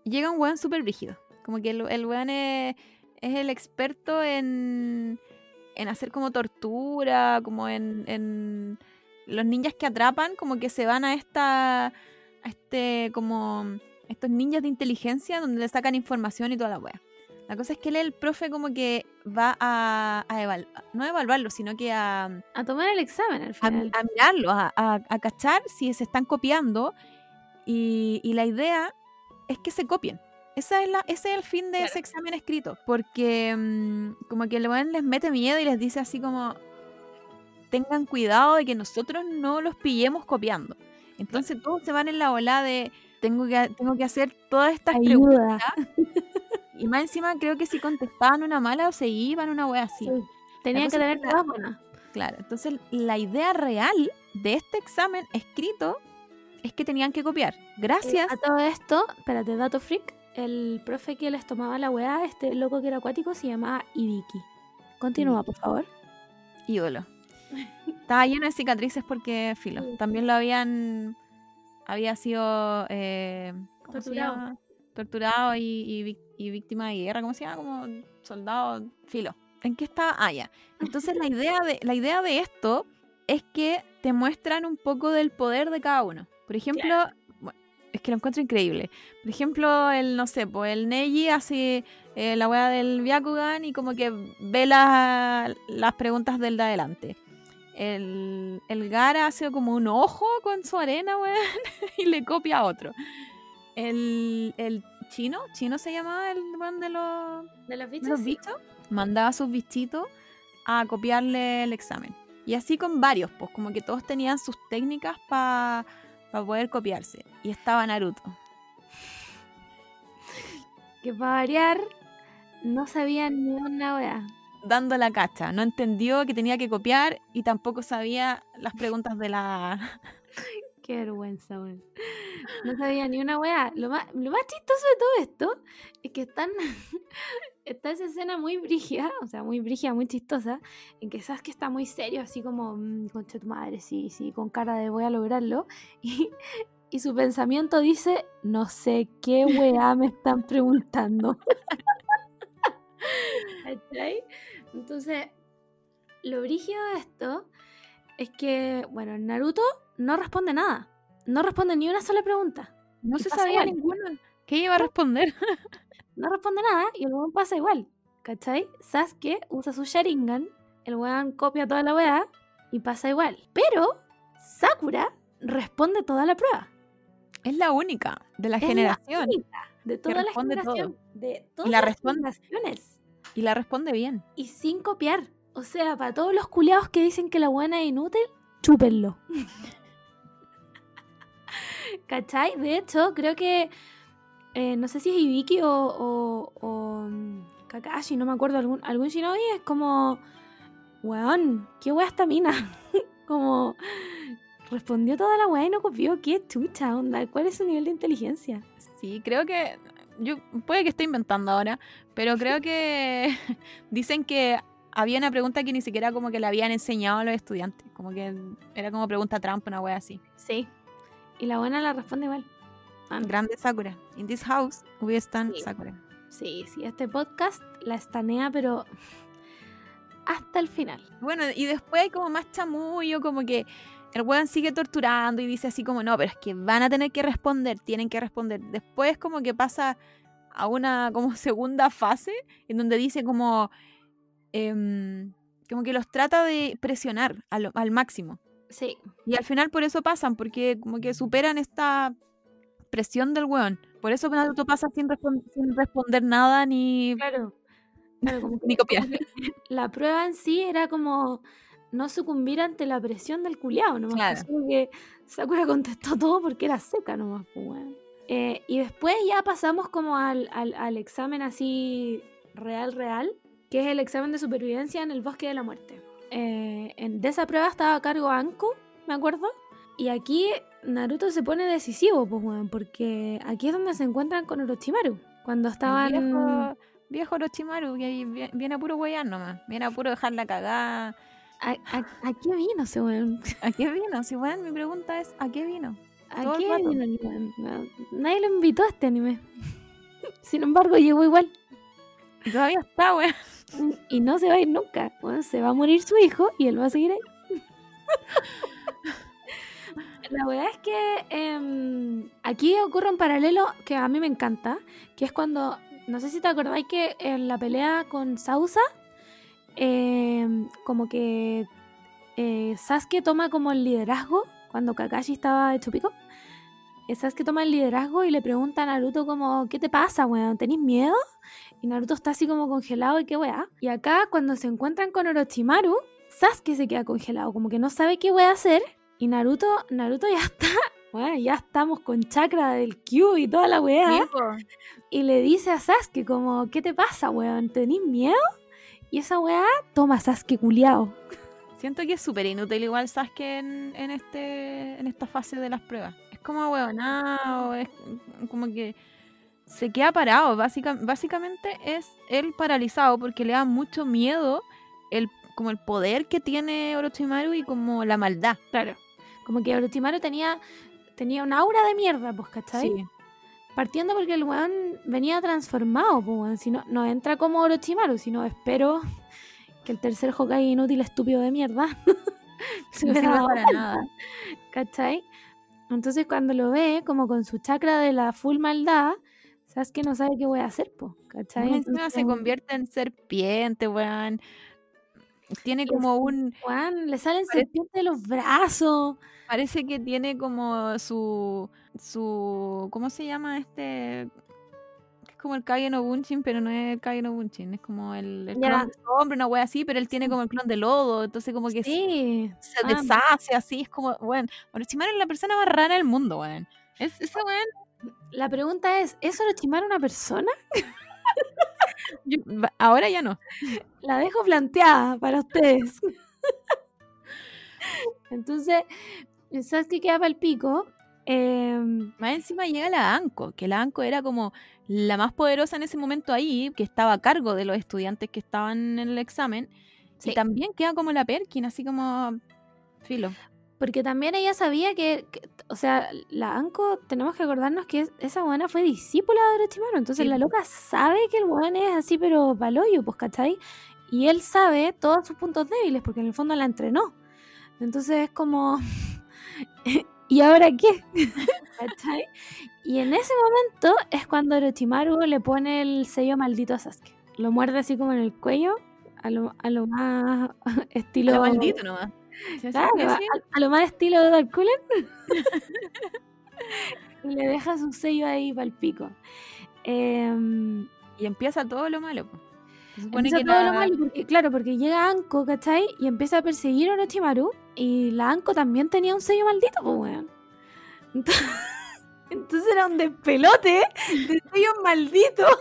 llega un weón súper brígido. Como que el, el weón es, es el experto en, en hacer como tortura, como en, en los ninjas que atrapan, como que se van a esta, a este, como estos ninjas de inteligencia donde le sacan información y toda la wea. La cosa es que él, el profe, como que va a, a evaluar, no a evaluarlo, sino que a, A tomar el examen al final. a mirarlo, a, a- a cachar si se están copiando. Y, y la idea es que se copien. Esa es la, ese es el fin de Claro. ese examen escrito. Porque mm, como que el weón les mete miedo y les dice así como tengan cuidado de que nosotros no los pillemos copiando. Entonces todos se van en la ola de tengo que, tengo que hacer todas estas preguntas. Y más encima creo que si contestaban una mala o se iban una wea así. Sí. Tenían que tener todas buenas. Claro, entonces la idea real de este examen escrito es que tenían que copiar. Gracias. A todo esto, espérate, dato freak, el profe que les tomaba la weá, este loco que era acuático, se llamaba Ibiki. Continúa, por favor. ídolo. Estaba lleno de cicatrices porque, filo, Sí. también lo habían, había sido eh, ¿cómo se Torturado. torturado y, y vic- y víctima de guerra, ¿cómo se llama? Como soldado, filo. ¿En qué estaba? Ah, ya. Entonces la idea de, la idea de esto es que te muestran un poco del poder de cada uno. Por ejemplo, bueno, es que lo encuentro increíble. Por ejemplo, el, no sé, pues el Neji hace eh, la weá del Byakugan y como que ve la- las preguntas del de adelante. El, el Gara hace como un ojo con su arena, weón, y le copia a otro. El, el chino, chino se llamaba el weón de los, De los de bichos, los sí. bichos, mandaba a sus bichitos a copiarle el examen. Y así con varios, pues como que todos tenían sus técnicas para poder copiarse. Y estaba Naruto. que para variar, no sabía ni una weá. dando la cacha. No entendió que tenía que copiar y tampoco sabía las preguntas de la... Qué vergüenza, weón. No sabía ni una weá. Lo más, lo más chistoso de todo esto es que están. Está esa escena muy brígida, o sea, muy brígida, muy chistosa, en que sabes que está muy serio, así como, "Mm, concha tu madre, sí, sí, con cara de voy a lograrlo. Y, y su pensamiento dice, no sé qué weá me están preguntando. ¿Cachai? Entonces, lo brígido de esto es que, bueno, Naruto no responde nada. No responde ni una sola pregunta. No se sabía igual. ninguna. ¿Qué iba a responder? No responde nada y el weón pasa igual. ¿Cachai? Sasuke usa su Sharingan, el weón copia toda la weá y pasa igual. Pero Sakura responde toda la prueba. Es la única de la Es la generación. única de toda la todo. generación. De todas la las responde. generaciones. Y la responde bien. Y sin copiar. O sea, para todos los culiados que dicen que la buena es inútil, chúpenlo. ¿Cachai? De hecho, creo que. Eh, no sé si es Ibiki o, o, o, mm, Kakashi, no me acuerdo. Algún, algún shinobi es como. Weón, qué wea esta mina. como. Respondió toda la wea y no copió. Qué chucha, onda. ¿Cuál es su nivel de inteligencia? Sí, creo que... Yo, puede que esté inventando ahora, pero creo que dicen que había una pregunta que ni siquiera como que le habían enseñado a los estudiantes. Como que era como pregunta trampa, una wea así. Sí. Y la buena la responde igual. Ah, Grande Sakura. In this house, we stand Sí. Sakura. Sí, sí, este podcast la estanea, pero hasta el final. Bueno, y después hay como más chamullo, como que el weón sigue torturando y dice así como, no, pero es que van a tener que responder, tienen que responder. Después como que pasa a una como segunda fase en donde dice como, em, como que los trata de presionar al, al máximo. Sí. Y al final por eso pasan, porque como que superan esta presión del weón. Por eso Naruto pasa sin, respon- sin responder nada ni, Claro. Claro, como que- ni copiar. la prueba en sí era como no sucumbir ante la presión del culiao nomás. Claro. pues, solo que Sakura contestó todo porque era seca nomás, pues, weón. Eh, y después ya pasamos como al, al, al examen así real, real, que es el examen de supervivencia en el bosque de la muerte. Eh, en, de esa prueba estaba a cargo Anko, me acuerdo. Y aquí Naruto se pone decisivo, pues, weón, porque aquí es donde se encuentran con Orochimaru. Cuando estaban... El viejo, viejo Orochimaru, que viene a puro huear nomás. Viene a puro dejar la cagada. ¿A, a, a qué vino ese weón? ¿A qué vino? Si weón, mi pregunta es, ¿a qué vino? ¿A Todo qué vino el weón? No, nadie lo invitó a este anime. Sin embargo, llegó igual. Y todavía está, weón. Y no se va a ir nunca. Weón, se va a morir su hijo y él va a seguir ahí. La verdad es que em, aquí ocurre un paralelo que a mí me encanta, que es cuando, no sé si te acordáis que en la pelea con Sausa, em, como que eh, Sasuke toma como el liderazgo cuando Kakashi estaba hecho pico. Eh, Sasuke toma el liderazgo y le pregunta a Naruto como, ¿qué te pasa, weón? ¿Tenés miedo? Y Naruto está así como congelado y qué weá. Y acá cuando se encuentran con Orochimaru, Sasuke se queda congelado, como que no sabe qué weá hacer. Y Naruto, Naruto ya está, bueno, ya estamos con chakra del Q y toda la weá. Y le dice a Sasuke como, ¿qué te pasa, weón? ¿Tenés miedo? Y esa weá toma Sasuke culiao. Siento que es súper inútil igual Sasuke en, en, este, en esta fase de las pruebas. Es como huevonao, es como que se queda parado. Básica- básicamente es él paralizado porque le da mucho miedo el, como el poder que tiene Orochimaru y como la maldad. Claro. Como que Orochimaru tenía, tenía un aura de mierda, pues, ¿cachai? Sí. Partiendo porque el weón venía transformado, pues, weón. Si no, no entra como Orochimaru, sino espero que el tercer Hokage inútil estúpido de mierda se No sirve para nada. ¿Cachai? Entonces cuando lo ve, como con su chakra de la full maldad, sabes que no sabe qué voy a hacer, po, ¿cachai? Más encima se Entonces, convierte en serpiente, weón. Tiene como un. weón, le salen serpientes de los brazos. Parece que tiene como su. su. ¿Cómo se llama este? Es como el Kage no pero no es el Kage no. Es como el, el Ya. clon de hombre, una wea así, pero él tiene como el clon de lodo. Entonces, como que Sí. se ah, deshace así. Es como, weón. Orochimaru es la persona más rara del mundo, weón. Es, ese weón. La pregunta es, ¿es Orochimaru una persona? Yo- ahora ya no. La dejo planteada para ustedes. Entonces, Sasuke queda para el pico. em, Más encima llega la Anko, que la Anko era como la más poderosa en ese momento ahí, que estaba a cargo de los estudiantes que estaban en el examen. Sí. Y también queda como la Perkin, así como filo. Porque también ella sabía que, que- o sea, la Anko, tenemos que acordarnos que es- esa buena fue discípula de Orochimaru. Entonces Sí, la loca sabe que el weón es así, pero paloyo, pues, ¿cachai? Y él sabe todos sus puntos débiles, porque en el fondo la entrenó. Entonces es como, ¿y ahora qué? ¿Cachai? Y en ese momento es cuando Orochimaru le pone el sello maldito a Sasuke. Lo muerde así como en el cuello, a lo, a lo más estilo... Lo maldito nomás. ¿Sí, sí, Claro, sí, a, lo más estilo de Dark y le deja su sello ahí para el pico. Em, Y empieza todo lo malo. po. Se supone empieza que todo lo malo porque, claro, porque llega Anko, ¿cachai? Y empieza a perseguir a Orochimaru. Y la Anko también tenía un sello maldito, pues, weón. Entonces, entonces era un despelote de sellos malditos.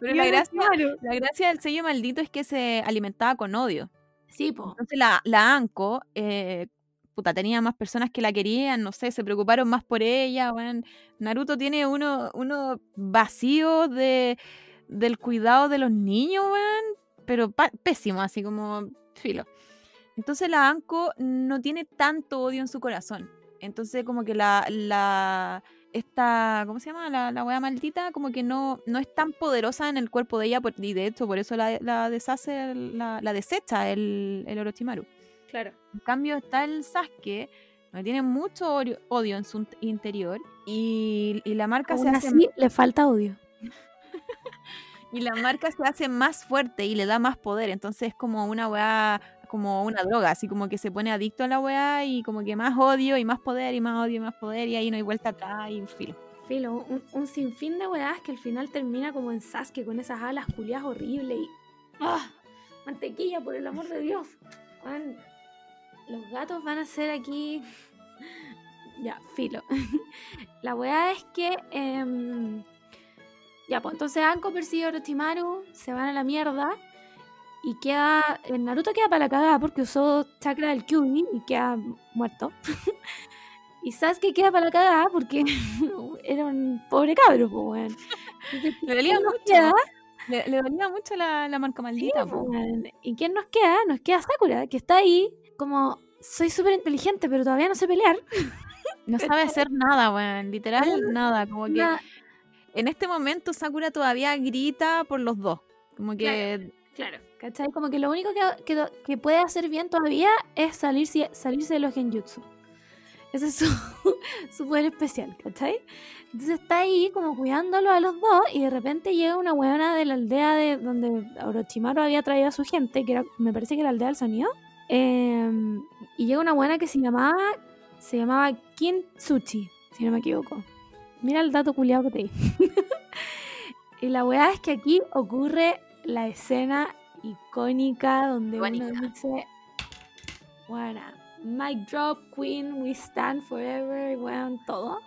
Pero gracia, la gracia del sello maldito es que se alimentaba con odio. Sí, po. Entonces la, la Anko, eh, puta, tenía más personas que la querían, no sé, se preocuparon más por ella. weón. Naruto tiene uno, uno vacío de, del cuidado de los niños, weón, pero pésimo, así como filo. Entonces la Anko no tiene tanto odio en su corazón. Entonces como que la, la esta, ¿cómo se llama? La, la wea maldita, como que no, no es tan poderosa en el cuerpo de ella, por- y de hecho por eso la, la deshace, la, la desecha el, el Orochimaru. Claro. En cambio está el Sasuke, Le tiene mucho odio, en su interior y, y la marca Aún se hace así, le falta odio. y la marca se hace más fuerte y le da más poder. Entonces es como una weá, como una droga, así como que se pone adicto a la weá y como que más odio y más poder y más odio y más poder y ahí no hay vuelta atrás y un filo. Filo, un, un sinfín de weas que al final termina como en Sasuke con esas alas culiadas horribles y. ¡Ah! Mantequilla, por el amor de Dios. Los gatos van a ser aquí. ya, filo. La wea es que. em, ya, pues entonces Anko persigue a Orochimaru, se van a la mierda. Y queda. Naruto queda para la cagada porque usó chakra del Kyuubi y queda muerto. y Sasuke queda para la cagada porque era un pobre cabro, pues, weón. Le dolía ¿quién nos mucho. queda? Le, le dolía mucho la, la marca maldita. po. Weón. ¿Y quién nos queda? Nos queda Sakura, que está ahí como soy súper inteligente, pero todavía no sé pelear. No sabe hacer nada, weón. Literal, nada. Como que en este momento Sakura todavía grita por los dos. Como que Claro. ¿Cachai? Como que lo único que, que, que puede hacer bien todavía es salirse, salirse de los genjutsu. Ese es su, su poder especial, ¿cachai? Entonces está ahí como cuidándolo a los dos y de repente llega una huevona de la aldea de donde Orochimaru había traído a su gente, que era, me parece que era la aldea del sonido. em, y llega una buena que se llamaba, se llamaba Kintsuchi, si no me equivoco. Mira el dato culiado que te di. y la weá es que aquí ocurre la escena icónica donde uno dice, bueno, mic drop, queen, we stand forever, weón, todo.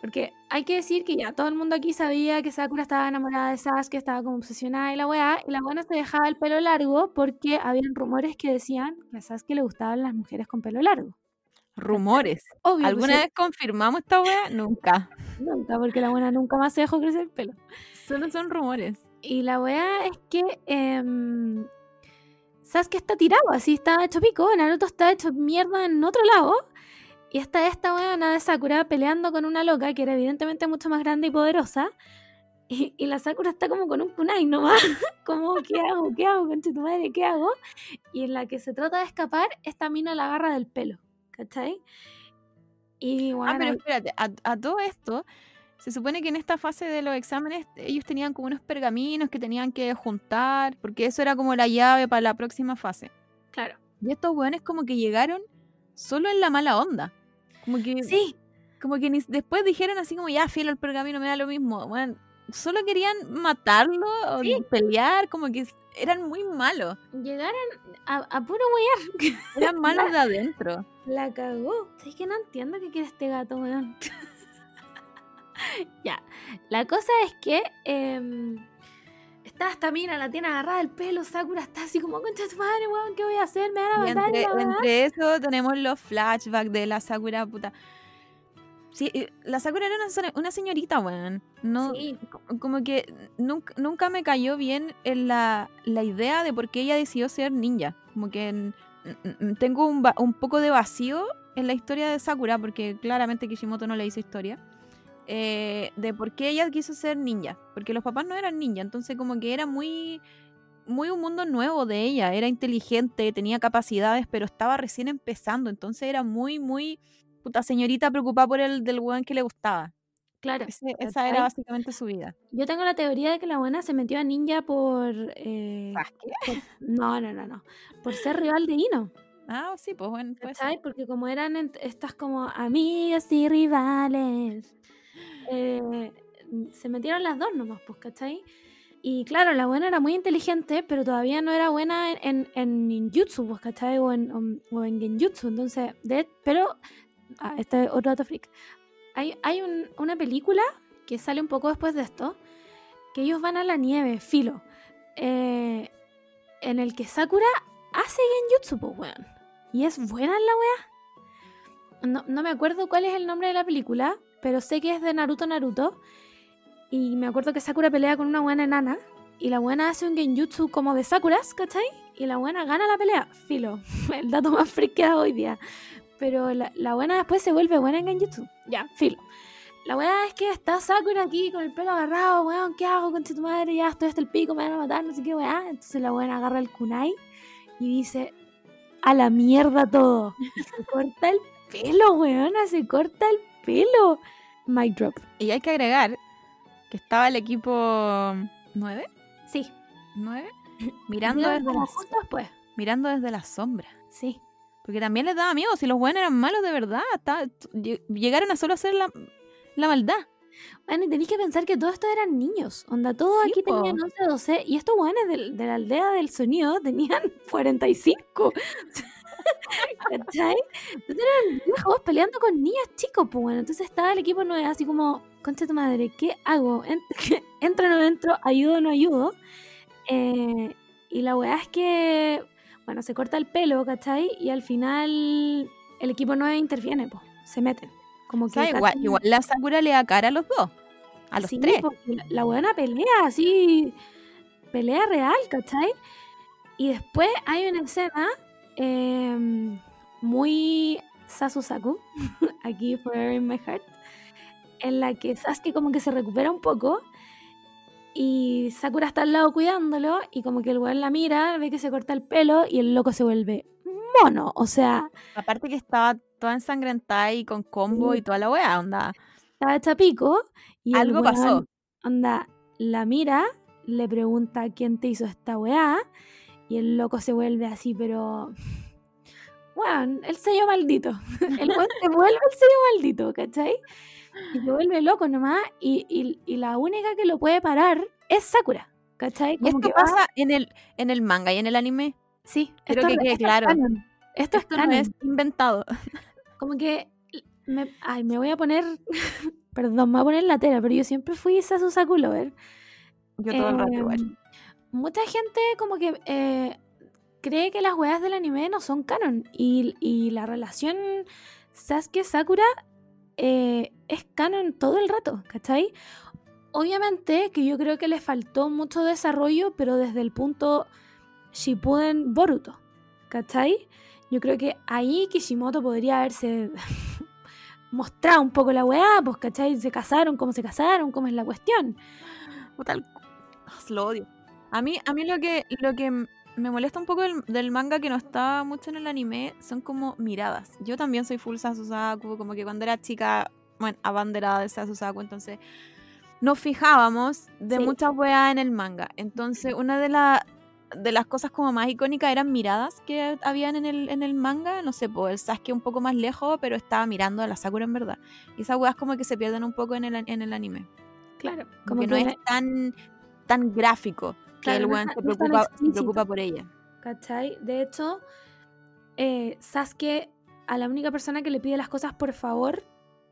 Porque hay que decir que ya todo el mundo aquí sabía que Sakura estaba enamorada de Sasuke, estaba como obsesionada y la weá, y la buena se dejaba el pelo largo porque habían rumores que decían que a Sasuke le gustaban las mujeres con pelo largo. rumores. Obvio, ¿Alguna pues, vez confirmamos esta wea? Nunca. nunca, porque la buena nunca más se dejó crecer el pelo. Solo son rumores. Y la weá es que em, Sasuke está tirado, así está hecho pico, Naruto está hecho mierda en otro lado. Y está esta weona de Sakura peleando con una loca que era evidentemente mucho más grande y poderosa. Y, y la Sakura está como con un kunai nomás. como, ¿qué hago? ¿Qué hago? Concha tu madre, ¿qué hago? Y en la que se trata de escapar, esta mina la agarra del pelo. ¿Cachai? Y Ah, bueno, pero espérate, a, a todo esto, se supone que en esta fase de los exámenes ellos tenían como unos pergaminos que tenían que juntar, porque eso era como la llave para la próxima fase. claro. Y estos weones como que llegaron solo en la mala onda. Como que, Sí, como que ni, después dijeron así como, ya, filo el pergamino, me da lo mismo. Bueno, solo querían matarlo o Sí. pelear, como que eran muy malos. llegaron a, a puro weyar. Eran malos de adentro. La cagó. ¿Sabes que no entiendo qué quiere este gato, weón? ya. La cosa es que em, está esta mina, la tiene agarrada del pelo, Sakura está así como, concha tu madre, weón, ¿qué voy a hacer? Me van a matar. y entre, la weá". entre eso tenemos los flashbacks de la Sakura puta. Sí, eh, la Sakura era una, se- una señorita, weón. No, Sí, co- como que nunca, nunca me cayó bien en la, la idea de por qué ella decidió ser ninja. Como que tengo un, un poco de vacío en la historia de Sakura, porque claramente Kishimoto no le hizo historia. Eh, de por qué ella quiso ser ninja. Porque los papás no eran ninja, entonces como que era muy muy un mundo nuevo de ella. Era inteligente, tenía capacidades, pero estaba recién empezando. Entonces era muy, muy puta señorita preocupada por el del weón que le gustaba. claro. Ese- esa era básicamente su vida. Yo tengo la teoría de que la buena se metió a ninja por... eh, por- no, no, no, no. Por ser rival de Ino. Ah, sí, pues bueno. ser. ¿Cachai? Porque como eran estas como amigas y rivales, eh, se metieron las dos nomás, pues, ¿cachai? Y claro, la buena era muy inteligente, pero todavía no era buena en, en, ninjutsu, pues, ¿cachai? O en, o, en genjutsu, entonces, pero, ah, este es otro dato freak. Hay, hay un- una película que sale un poco después de esto, que ellos van a la nieve, filo, eh, en el que Sakura hace genjutsu, pues, weón. Y es buena la weá. No, no me acuerdo cuál es el nombre de la película, pero sé que es de Naruto Naruto. Y me acuerdo que Sakura pelea con una buena enana. Y la buena hace un genjutsu como de Sakuras, ¿cachai? Y la buena gana la pelea. Filo. El dato más freak que da hoy día. Pero la, la buena después se vuelve buena en genjutsu. Ya, filo. La weá es que está Sakura aquí con el pelo agarrado, weón, ¿qué hago con tu madre? Ya estoy hasta el pico, me van a matar, no sé qué weá. Entonces la buena agarra el kunai y dice, a la mierda todo. Se corta el pelo, weona, se corta el pelo. Mic drop. Y hay que agregar que estaba el equipo 9, Sí. 9, mirando Mira, desde, la, justo después. mirando desde la sombra. Sí. Porque también les daba miedo, si los buenos eran malos de verdad, ll- llegaron a solo hacer la, la maldad. Bueno, y tenéis que pensar que todos estos eran niños. Onda, todos Sí, aquí po. tenían 11, 12. Y estos weones del- de, la aldea del sonido tenían 45. ¿Cachai? Entonces eran viejos peleando con niños chicos, pues bueno. Entonces estaba el equipo 9 así como, concha tu madre, ¿qué hago? Ent- ¿Entro o no entro? ¿Ayudo o no ayudo? Eh, y la weá es que, bueno, se corta el pelo, ¿cachai? Y al final el equipo 9 interviene, pues. Se meten. Como O que sea, igual, igual la Sakura le da cara a los dos. A los Sí, tres. porque la, la buena pelea, así, pelea real, ¿cachai? Y después hay una escena em, muy Sasusaku, aquí Forever in My Heart, en la que Sasuke como que se recupera un poco y Sakura está al lado cuidándolo y como que el weón la mira, ve que se corta el pelo y el loco se vuelve mono, o sea, Aparte que estaba toda ensangrentada y con combo y toda la weá, onda. estaba hecha pico y el Algo pasó. onda, la mira, le pregunta quién te hizo esta weá y el loco se vuelve así, pero... Weón, el sello maldito. El weón se vuelve el sello maldito, ¿cachai? Y se vuelve loco nomás y, y- y la única que lo puede parar es Sakura, ¿cachai? Y Como esto que va- pasa en el, en el manga y en el anime. Sí, esto, que es- quede esto es claro. canon. Esto, Esto es no canon. es inventado. Como que me, ay, me voy a poner, perdón, me voy a poner la tela, pero yo siempre fui Sasusaku lover. Yo todo el rato igual. Mucha gente como que eh, cree que las weas del anime no son canon y, la relación Sasuke-Sakura eh, es canon todo el rato, ¿cachai? Obviamente que yo creo que le faltó mucho desarrollo, pero desde el punto Shippuden Boruto, ¿cachai? Yo creo que ahí Kishimoto podría haberse mostrado un poco la weá, pues, ¿cachai? Se casaron, cómo se casaron, cómo es la cuestión. El- Ah, lo odio. A mí, a mí lo que, lo que me molesta un poco del, del manga que no está mucho en el anime son como miradas. Yo también soy full Sasusaku, como que cuando era chica, bueno, abanderada de Sasusaku, entonces nos fijábamos de Sí. muchas weas en el manga. Entonces, una de, la- de las cosas como más icónicas eran miradas que habían en el, en el manga. No sé, pues el Sasuke un poco más lejos, pero estaba mirando a la Sakura en verdad. Y esas weas como que se pierden un poco en el, en el anime. Claro, Como que no es tan, tan gráfico que el weón se no tan preocupa, se preocupa por ella. ¿Cachai? De hecho, eh, Sasuke a la única persona que le pide las cosas por favor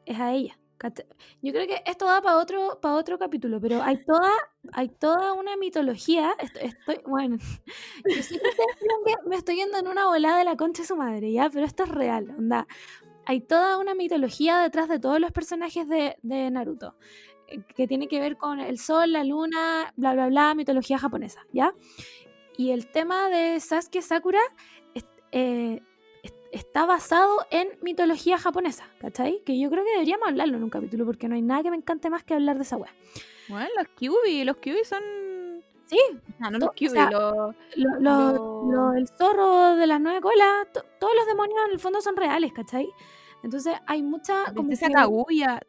es a ella. ¿cachai? Yo creo que esto da para otro, para otro capítulo, pero hay toda, hay toda una mitología. est- Estoy, bueno, yo sé que ustedes creen que me estoy yendo en una volada de la concha de su madre, ¿ya? Pero esto es real, onda. Hay toda una mitología detrás de todos los personajes de, de Naruto, que tiene que ver con el sol, la luna, bla, bla, bla, mitología japonesa, ¿ya? Y el tema de Sasuke Sakura eh, es- está basado en mitología japonesa, ¿cachai? Que yo creo que deberíamos hablarlo en un capítulo porque no hay nada que me encante más que hablar de esa weá. Bueno, los Kyubi, los Kyubi son... Sí, Ah, no To- los o Kyubi, sea, los... lo- lo- Lo- el zorro de las nueve colas, to- todos los demonios en el fondo son reales, ¿cachai? Entonces hay mucha... Como que, Kaguya,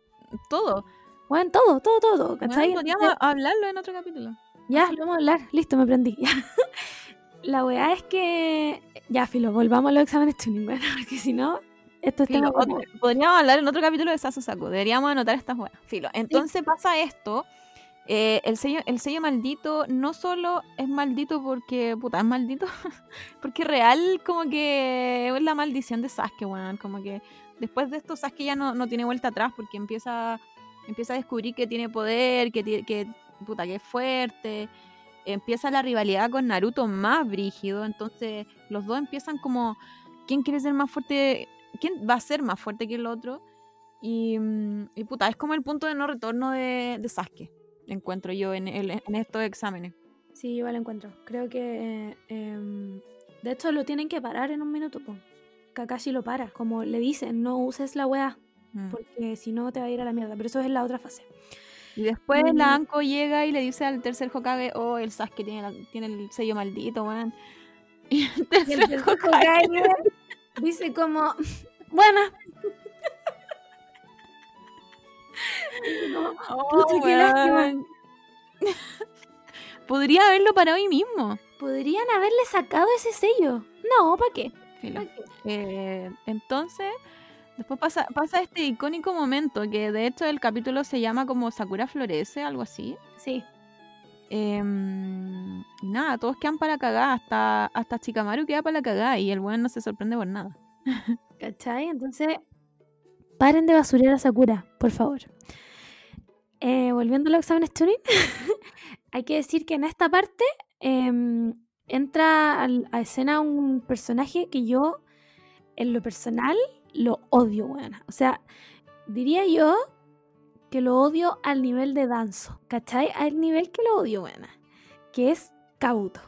todo. Bueno, todo, todo, todo, Bueno, ¿cachai? podríamos hablarlo en otro capítulo. Ya, lo vamos a hablar. Listo, me prendí. La weá es que. Ya, filo, volvamos a los exámenes tuning, bueno, porque si no, esto está. Filo, otro- podríamos hablar en otro capítulo de Sasusaku. Deberíamos anotar estas weas. Filo. Entonces pasa esto. eh, el, sello, el sello maldito no solo es maldito porque, puta, es maldito, porque real como que es la maldición de Sasuke, weón. Como que después de esto Sasuke ya no, no tiene vuelta atrás porque empieza, empieza a descubrir que tiene poder, que, que, puta, que es fuerte. Empieza la rivalidad con Naruto más brígido, entonces los dos empiezan como, ¿quién quiere ser más fuerte? ¿Quién va a ser más fuerte que el otro? Y, mm, puta, es como el punto de no retorno de, Sasuke, encuentro yo en, el- en estos exámenes. Sí, igual lo encuentro. Creo que. em, de hecho, lo tienen que parar en un minuto, po. Kakashi lo para. Como le dicen, no uses la weá, Mm. porque si no te va a ir a la mierda. Pero eso es la otra fase. Y después Mm. la Anko llega y le dice al tercer Hokage, oh, el Sasuke tiene, la- tiene el sello maldito, weón. Y el Y el tercer tercer Hokage, Hokage dice como. Buena. Oh, qué lástima. Podría haberlo para hoy mismo. Podrían haberle sacado ese sello. No, ¿para qué? Filo. ¿Pa' qué? Eh, entonces, después pasa, pasa este icónico momento que de hecho el capítulo se llama como Sakura florece, algo así. Sí. Em, y nada, todos quedan para cagar, hasta, hasta Chikamaru queda para la cagada y el weón no se sorprende por nada. ¿Cachai? Entonces, paren de basurear a Sakura, por favor. Eh, volviendo a los exámenes Turing, hay que decir que en esta parte em, entra a escena un personaje que yo, en lo personal, lo odio, buena. O sea, diría yo que lo odio al nivel de Danzo, ¿cachai? Al nivel que lo odio, buena. Que es Kabuto.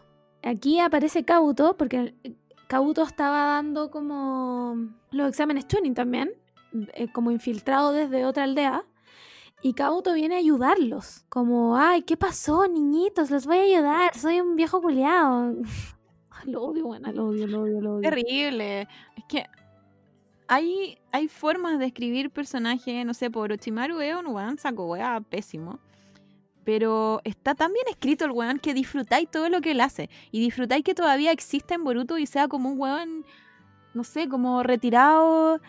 Aquí aparece Kabuto porque Kabuto estaba dando como los exámenes tuning también, eh, como infiltrado desde otra aldea. Y Kabuto viene a ayudarlos, como, ay, ¿qué pasó, niñitos? Los voy a ayudar, soy un viejo culiao. lo odio, bueno, lo odio, lo odio, lo odio. Terrible. Es que hay, hay formas de escribir personajes, no sé, por Orochimaru es un weón saco weá pésimo. Pero está tan bien escrito el weón que disfrutáis todo lo que él hace. Y disfrutáis que todavía exista en Boruto y sea como un weón, no sé, como retirado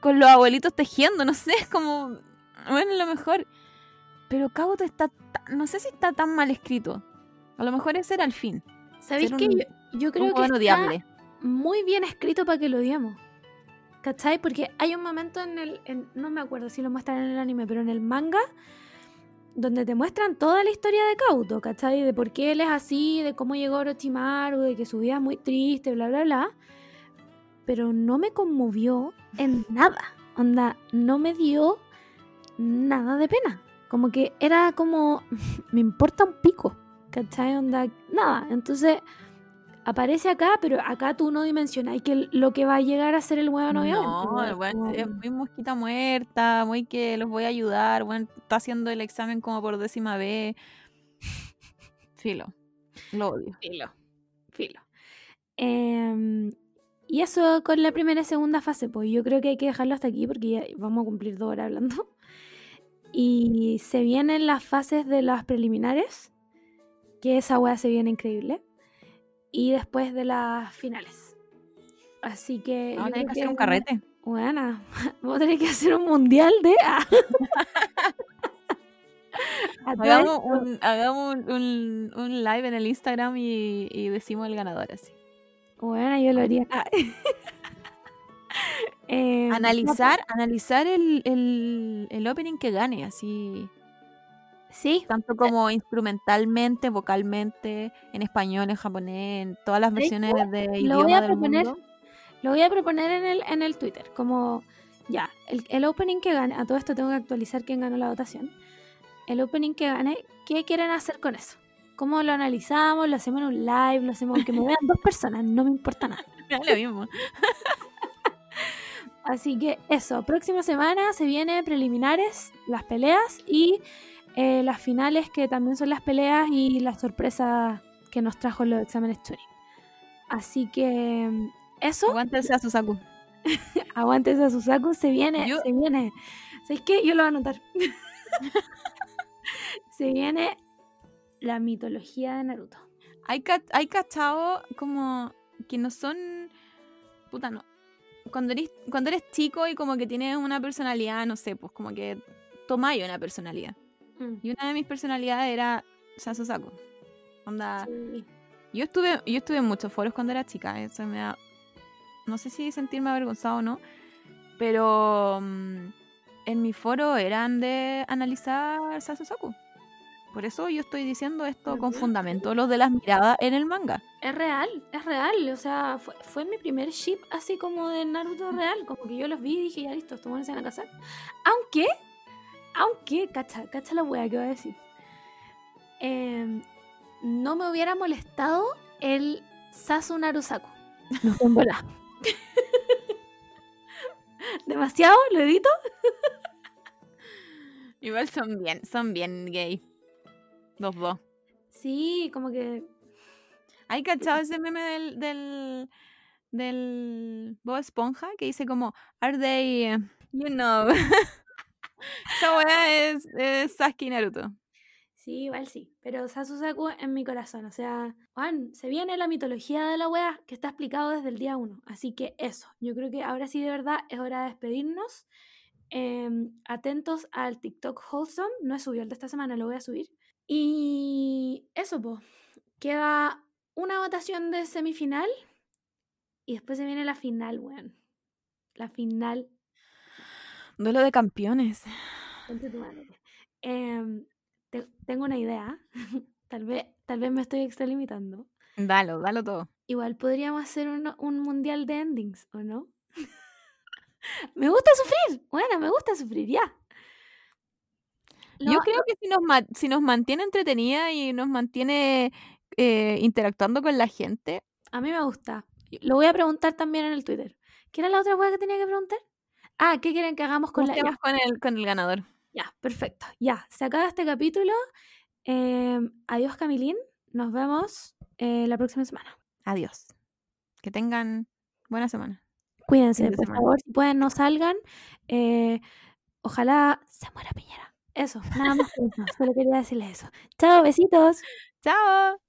con los abuelitos tejiendo, no sé, es como, bueno, lo mejor. Pero Kabuto está, no sé si está tan mal escrito. A lo mejor ese era el fin. ¿Sabéis un- Yo, creo que está odiable. muy bien escrito para que lo odiemos. ¿Cachai? Porque hay un momento en el. en- no me acuerdo si lo muestran en el anime, pero en el manga, donde te muestran toda la historia de Kauto, ¿cachai? De por qué él es así, de cómo llegó Orochimaru, de que su vida es muy triste, bla, bla, bla. Pero no me conmovió en nada. Onda, no me dio nada de pena. Como que era como. me importa un pico. ¿Cachai? Onda, nada. Entonces aparece acá, pero acá tú no dimensionáis que lo que va a llegar a ser el weón, obviamente. No, el weón es muy mosquita muerta, muy que los voy a ayudar, weón, está haciendo el examen como por décima vez. Filo, lo odio. Filo, filo. Em, y eso con la primera y segunda fase, pues yo creo que hay que dejarlo hasta aquí porque ya vamos a cumplir dos horas hablando. Y se vienen las fases de las preliminares, que esa weá se viene increíble. Y después de las finales. Así que. Vamos a yo tener creo que hacer un carrete. Buena, vamos a tener que hacer un mundial de. Ah. Hagamos, un, hagamos un, un- un live en el Instagram y, y decimos el ganador así. Bueno, yo lo haría. Ah. No, Analizar, analizar el, el, el opening que gane, así, Sí, tanto como instrumentalmente, vocalmente, en español, en japonés, en todas las ¿Sabes versiones de Lo idioma voy a del proponer. mundo. lo voy a proponer en el, en el Twitter. Como, ya, el, el opening que gane, a todo esto tengo que actualizar quién ganó la votación. El opening que gane, ¿qué quieren hacer con eso? ¿Cómo lo analizamos? ¿Lo hacemos en un live? ¿Lo hacemos aunque me vean dos personas? No me importa nada. Lo mismo. Así que eso, próxima semana se vienen preliminares, las peleas y eh, las finales que también son las peleas y las sorpresas que nos trajo los exámenes Turing. Así que mm, eso, Aguántense a Susaku. aguantes a Susaku, se viene, Yo- se viene. ¿Sabes qué? Yo lo voy a anotar. se viene la mitología de Naruto. Hay, ca- hay cachado como que no son. Puta, no. Cuando eres, cuando eres chico y como que tienes una personalidad, no sé, pues como que tomáis una personalidad. Y una de mis personalidades era Sasusaku. Onda. Sí. Yo estuve, yo estuve en muchos foros cuando era chica. Eso me da. No sé si sentirme avergonzado o no. Pero mm, en mi foro eran de analizar Sasusaku. Por eso yo estoy diciendo esto con fundamento, los de las miradas en el manga. Es real, es real. O sea, fue, fue mi primer ship así como de Naruto real. Como que yo los vi y dije, ya listo, estos van a casar. Aunque, aunque, cacha, cacha la wea que voy a decir. Em, no me hubiera molestado el Sasu Narusaku. No bola. ¿Demasiado? ¿Lo edito? Igual son bien, son bien gay. Los dos. Sí, como que. ¿Hay cachado ese meme del, del, del Bob Esponja que dice como, are they, eh, you know. Esa weá es, Sasuke y Naruto. Sí, igual sí. Pero Sasusaku en mi corazón. O sea, Juan, se viene la mitología de la wea que está explicado desde el día uno. Así que eso. Yo creo que ahora sí de verdad es hora de despedirnos. Em, atentos al TikTok Wholesome. No he subido el de esta semana, lo voy a subir. Y eso, pues. Queda una votación de semifinal. Y después se viene la final, weón. La final. Duelo de campeones. Em, te- tengo una idea. tal, vez, tal vez me estoy extralimitando. Dalo, dalo todo. Igual podríamos hacer un, un mundial de endings, ¿o no? me gusta sufrir. Bueno, me gusta sufrir, ya. Yo creo que si nos, ma- si nos mantiene entretenida y nos mantiene eh, interactuando con la gente, A mí me gusta. Lo voy a preguntar también en el Twitter. ¿Qué era la otra cosa que tenía que preguntar? Ah, ¿qué quieren que hagamos con la... Ya, con el, con el ganador. ya, perfecto. Ya, se acaba este capítulo. Em, adiós, Camilín. Nos vemos eh, la próxima semana. Adiós. Que tengan buena semana. Cuídense, por semana. favor. Si pueden, no salgan. Eh, ojalá se muera Piñera. Eso, nada más. Solo quería decirles eso. Chao, besitos. Chao.